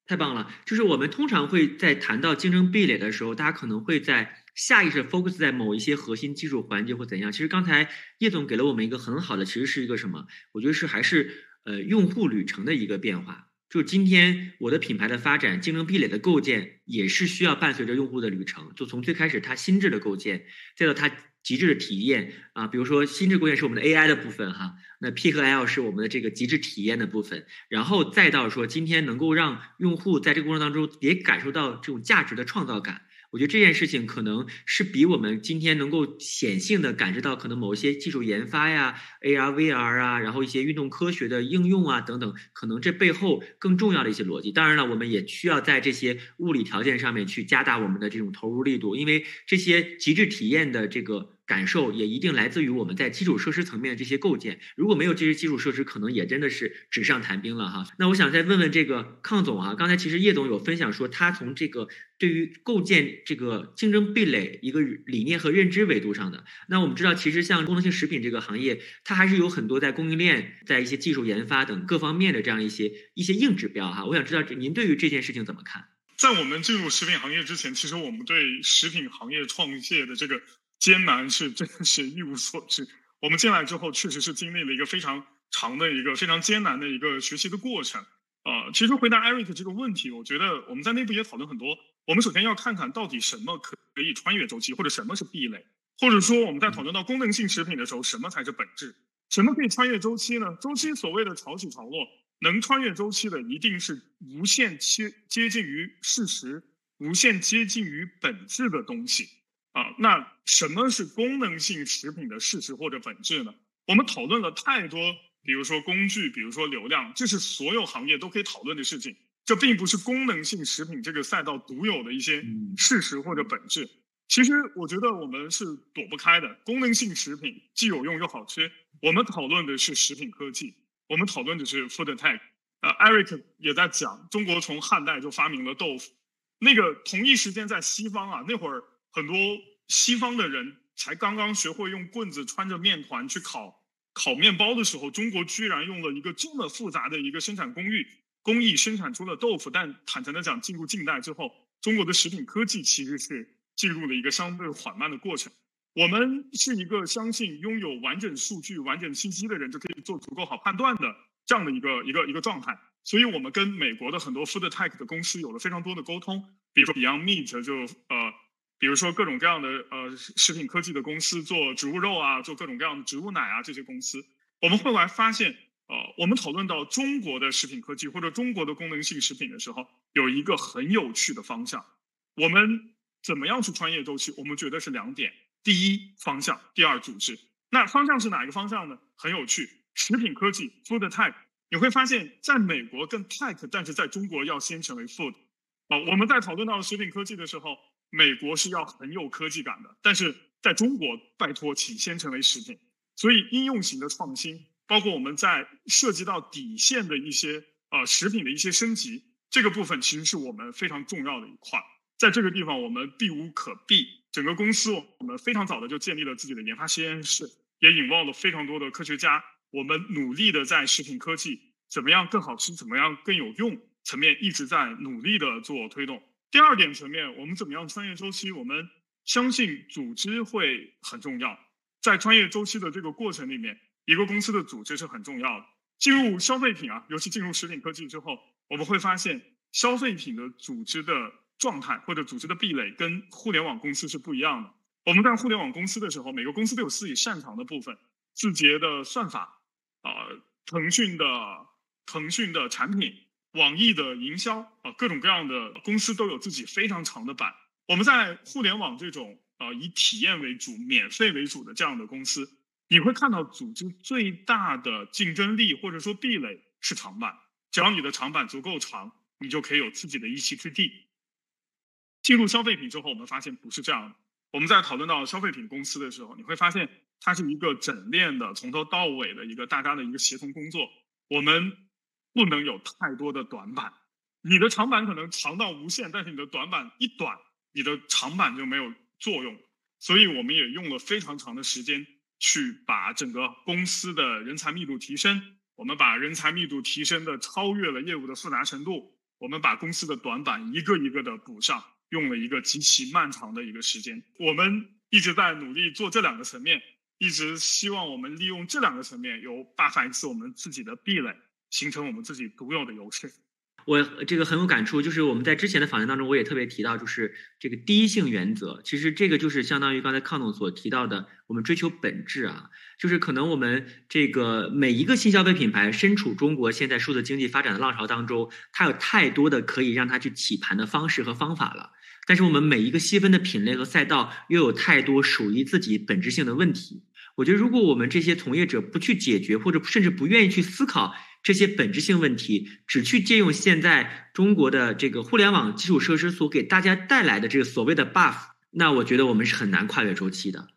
太棒了！就是我们通常会在谈到竞争壁垒的时候，大家可能会在下意识 focus 在某一些核心技术环节或怎样。其实刚才叶总给了我们一个很好的，其实是一个什么？我觉得是还是呃用户旅程的一个变化。就今天我的品牌的发展，竞争壁垒的构建，也是需要伴随着用户的旅程。就从最开始他心智的构建，再到他极致的体验啊，比如说心智构建是我们的 AI 的部分哈，那 P 和 L 是我们的这个极致体验的部分，然后再到说今天能够让用户在这个过程当中也感受到这种价值的创造感。我觉得这件事情可能是比我们今天能够显性的感知到可能某些技术研发呀、AR、VR 啊，然后一些运动科学的应用啊等等，可能这背后更重要的一些逻辑。当然了，我们也需要在这些物理条件上面去加大我们的这种投入力度，因为这些极致体验的这个感受也一定来自于我们在基础设施层面的这些构建。如果没有这些基础设施，可能也真的是纸上谈兵了哈。那我想再问问这个康总啊，刚才其实叶总有分享说，他从这个对于构建这个竞争壁垒一个理念和认知维度上的。那我们知道，其实像功能性食品这个行业，它还是有很多在供应链、在一些技术研发等各方面的这样一些一些硬指标哈。我想知道您对于这件事情怎么看？在我们进入食品行业之前，其实我们对食品行业创业的这个艰难是真的是一无所知。我们进来之后，确实是经历了一个非常长的一个非常艰难的一个学习的过程。呃，其实回答 Eric 这个问题，我觉得我们在内部也讨论很多。我们首先要看看到底什么可以穿越周期，或者什么是壁垒，或者说我们在讨论到功能性食品的时候，什么才是本质？什么可以穿越周期呢？周期所谓的潮起潮落。能穿越周期的，一定是无限接接近于事实、无限接近于本质的东西啊。那什么是功能性食品的事实或者本质呢？我们讨论了太多，比如说工具，比如说流量，这是所有行业都可以讨论的事情。这并不是功能性食品这个赛道独有的一些事实或者本质。其实我觉得我们是躲不开的。功能性食品既有用又好吃，我们讨论的是食品科技。我们讨论的是 food tech，呃，Eric 也在讲，中国从汉代就发明了豆腐，那个同一时间在西方啊，那会儿很多西方的人才刚刚学会用棍子穿着面团去烤烤面包的时候，中国居然用了一个这么复杂的一个生产工艺工艺生产出了豆腐。但坦诚的讲，进入近代之后，中国的食品科技其实是进入了一个相对缓慢的过程。我们是一个相信拥有完整数据、完整信息的人就可以做足够好判断的这样的一个一个一个状态，所以我们跟美国的很多 food tech 的公司有了非常多的沟通，比如说 Beyond Meat 就呃，比如说各种各样的呃食品科技的公司做植物肉啊，做各种各样的植物奶啊这些公司，我们后来发现，呃，我们讨论到中国的食品科技或者中国的功能性食品的时候，有一个很有趣的方向，我们怎么样去穿越周期？我们觉得是两点。第一方向，第二组织。那方向是哪一个方向呢？很有趣，食品科技 （food tech）。你会发现在美国更 tech，但是在中国要先成为 food。啊，我们在讨论到食品科技的时候，美国是要很有科技感的，但是在中国，拜托，请先成为食品。所以应用型的创新，包括我们在涉及到底线的一些呃食品的一些升级，这个部分其实是我们非常重要的一块。在这个地方，我们避无可避。整个公司，我们非常早的就建立了自己的研发实验室，也引爆了非常多的科学家。我们努力的在食品科技怎么样更好吃，怎么样更有用层面一直在努力的做推动。第二点层面，我们怎么样穿越周期？我们相信组织会很重要。在穿越周期的这个过程里面，一个公司的组织是很重要的。进入消费品啊，尤其进入食品科技之后，我们会发现消费品的组织的。状态或者组织的壁垒跟互联网公司是不一样的。我们在互联网公司的时候，每个公司都有自己擅长的部分，字节的算法，啊，腾讯的腾讯的产品，网易的营销，啊，各种各样的公司都有自己非常长的板。我们在互联网这种啊以体验为主、免费为主的这样的公司，你会看到组织最大的竞争力或者说壁垒是长板。只要你的长板足够长，你就可以有自己的一席之地。进入消费品之后，我们发现不是这样的。我们在讨论到消费品公司的时候，你会发现它是一个整链的、从头到尾的一个大家的一个协同工作。我们不能有太多的短板。你的长板可能长到无限，但是你的短板一短，你的长板就没有作用。所以我们也用了非常长的时间去把整个公司的人才密度提升。我们把人才密度提升的超越了业务的复杂程度。我们把公司的短板一个一个的补上。用了一个极其漫长的一个时间，我们一直在努力做这两个层面，一直希望我们利用这两个层面，有发展一次我们自己的壁垒，形成我们自己独有的优势。我这个很有感触，就是我们在之前的访谈当中，我也特别提到，就是这个第一性原则。其实这个就是相当于刚才康总所提到的，我们追求本质啊，就是可能我们这个每一个新消费品牌身处中国现在数字经济发展的浪潮当中，它有太多的可以让它去起盘的方式和方法了。但是我们每一个细分的品类和赛道，又有太多属于自己本质性的问题。我觉得，如果我们这些从业者不去解决，或者甚至不愿意去思考这些本质性问题，只去借用现在中国的这个互联网基础设施所给大家带来的这个所谓的 buff，那我觉得我们是很难跨越周期的。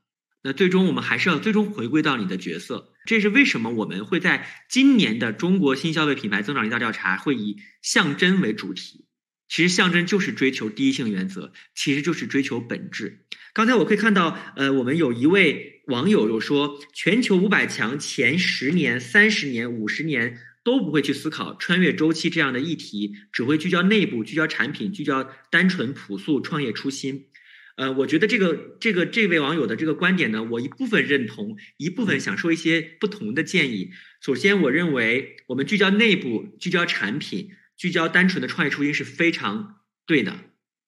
那最终我们还是要最终回归到你的角色。这是为什么我们会在今年的中国新消费品牌增长力大调查会以象征为主题。其实象征就是追求第一性原则，其实就是追求本质。刚才我可以看到，呃，我们有一位网友有说，全球五百强前十年、三十年、五十年都不会去思考穿越周期这样的议题，只会聚焦内部、聚焦产品、聚焦单纯朴素创业初心。呃，我觉得这个这个这位网友的这个观点呢，我一部分认同，一部分想说一些不同的建议。首先，我认为我们聚焦内部、聚焦产品。聚焦单纯的创业初心是非常对的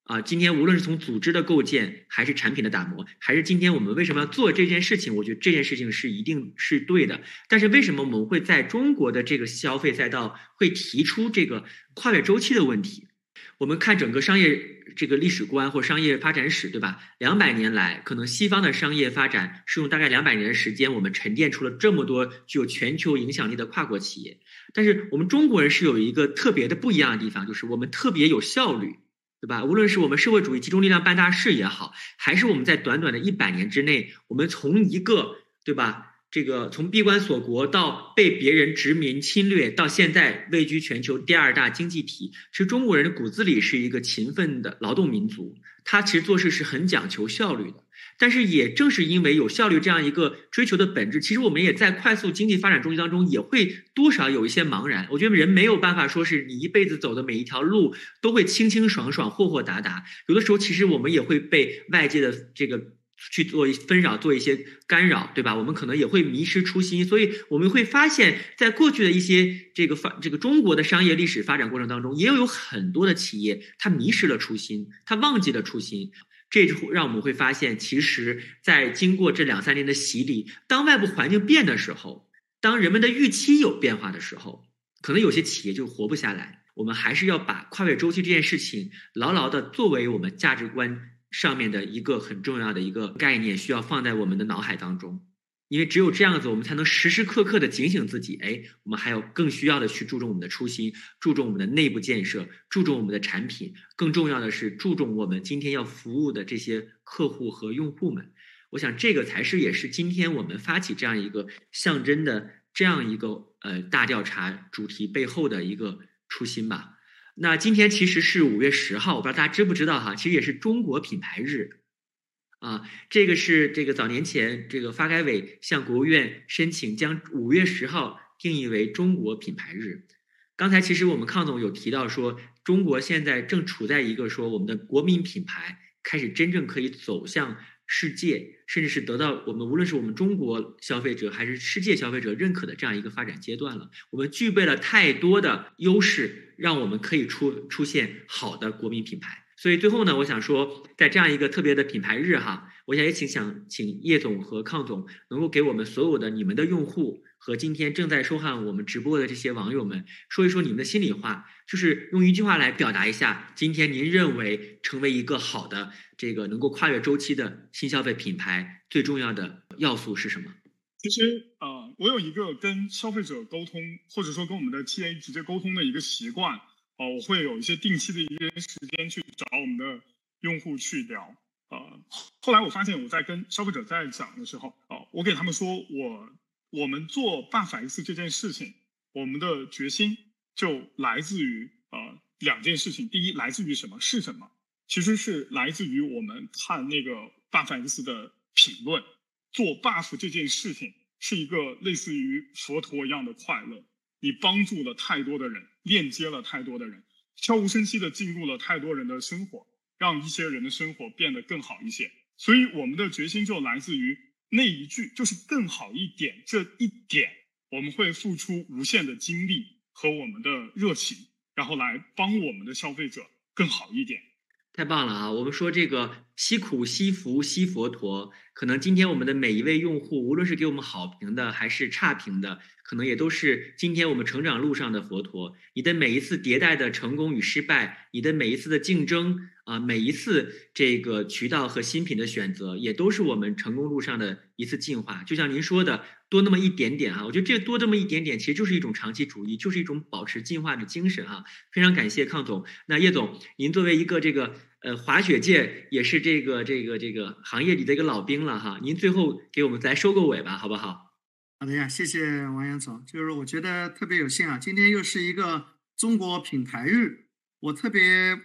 啊！今天无论是从组织的构建，还是产品的打磨，还是今天我们为什么要做这件事情，我觉得这件事情是一定是对的。但是为什么我们会在中国的这个消费赛道会提出这个跨越周期的问题？我们看整个商业。这个历史观或商业发展史，对吧？两百年来，可能西方的商业发展是用大概两百年的时间，我们沉淀出了这么多具有全球影响力的跨国企业。但是我们中国人是有一个特别的不一样的地方，就是我们特别有效率，对吧？无论是我们社会主义集中力量办大事也好，还是我们在短短的一百年之内，我们从一个，对吧？这个从闭关锁国到被别人殖民侵略，到现在位居全球第二大经济体，其实中国人的骨子里是一个勤奋的劳动民族，他其实做事是很讲求效率的。但是也正是因为有效率这样一个追求的本质，其实我们也在快速经济发展周期当中也会多少有一些茫然。我觉得人没有办法说是你一辈子走的每一条路都会清清爽爽、豁豁达达，有的时候其实我们也会被外界的这个。去做纷扰，做一些干扰，对吧？我们可能也会迷失初心，所以我们会发现，在过去的一些这个发这个中国的商业历史发展过程当中，也有很多的企业，它迷失了初心，它忘记了初心。这让我们会发现，其实，在经过这两三年的洗礼，当外部环境变的时候，当人们的预期有变化的时候，可能有些企业就活不下来。我们还是要把跨越周期这件事情牢牢的作为我们价值观。上面的一个很重要的一个概念，需要放在我们的脑海当中，因为只有这样子，我们才能时时刻刻的警醒自己。哎，我们还有更需要的去注重我们的初心，注重我们的内部建设，注重我们的产品，更重要的是注重我们今天要服务的这些客户和用户们。我想这个才是也是今天我们发起这样一个象征的这样一个呃大调查主题背后的一个初心吧。那今天其实是五月十号，我不知道大家知不知道哈，其实也是中国品牌日，啊，这个是这个早年前这个发改委向国务院申请将五月十号定义为中国品牌日。刚才其实我们康总有提到说，中国现在正处在一个说我们的国民品牌开始真正可以走向。世界，甚至是得到我们无论是我们中国消费者还是世界消费者认可的这样一个发展阶段了。我们具备了太多的优势，让我们可以出出现好的国民品牌。所以最后呢，我想说，在这样一个特别的品牌日哈，我想也请想请叶总和康总能够给我们所有的你们的用户。和今天正在收看我们直播的这些网友们说一说你们的心里话，就是用一句话来表达一下，今天您认为成为一个好的这个能够跨越周期的新消费品牌最重要的要素是什么？其实呃，我有一个跟消费者沟通，或者说跟我们的 TA 直接沟通的一个习惯，哦，我会有一些定期的一些时间去找我们的用户去聊。呃，后来我发现我在跟消费者在讲的时候，哦，我给他们说我。我们做 Buff X 这件事情，我们的决心就来自于呃两件事情。第一，来自于什么是什么？其实是来自于我们看那个 Buff X 的评论。做 Buff 这件事情是一个类似于佛陀一样的快乐，你帮助了太多的人，链接了太多的人，悄无声息的进入了太多人的生活，让一些人的生活变得更好一些。所以我们的决心就来自于。那一句就是更好一点，这一点我们会付出无限的精力和我们的热情，然后来帮我们的消费者更好一点。太棒了啊！我们说这个惜苦惜福惜佛陀，可能今天我们的每一位用户，无论是给我们好评的还是差评的。可能也都是今天我们成长路上的佛陀。你的每一次迭代的成功与失败，你的每一次的竞争啊，每一次这个渠道和新品的选择，也都是我们成功路上的一次进化。就像您说的，多那么一点点啊，我觉得这多这么一点点，其实就是一种长期主义，就是一种保持进化的精神啊。非常感谢康总。那叶总，您作为一个这个呃，滑雪界也是这个这个这个行业里的一个老兵了哈。您最后给我们再收个尾吧，好不好？好的呀，谢谢王岩总。就是我觉得特别有幸啊，今天又是一个中国品牌日，我特别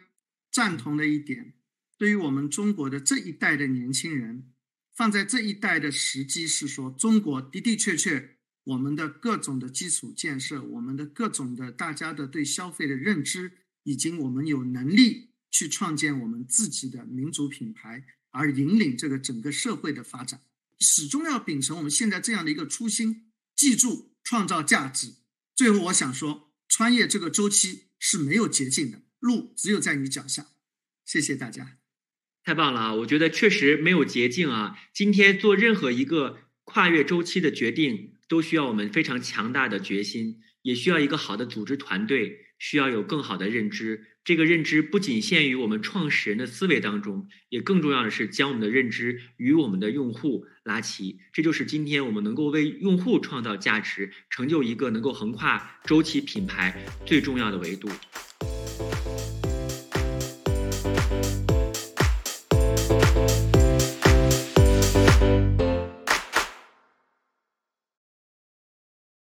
赞同的一点，对于我们中国的这一代的年轻人，放在这一代的时机是说，中国的的确确，我们的各种的基础建设，我们的各种的大家的对消费的认知，以及我们有能力。去创建我们自己的民族品牌，而引领这个整个社会的发展，始终要秉承我们现在这样的一个初心，记住创造价值。最后，我想说，穿越这个周期是没有捷径的，路只有在你脚下。谢谢大家，太棒了啊！我觉得确实没有捷径啊。今天做任何一个跨越周期的决定，都需要我们非常强大的决心，也需要一个好的组织团队，需要有更好的认知。这个认知不仅限于我们创始人的思维当中，也更重要的是将我们的认知与我们的用户拉齐。这就是今天我们能够为用户创造价值、成就一个能够横跨周期品牌最重要的维度。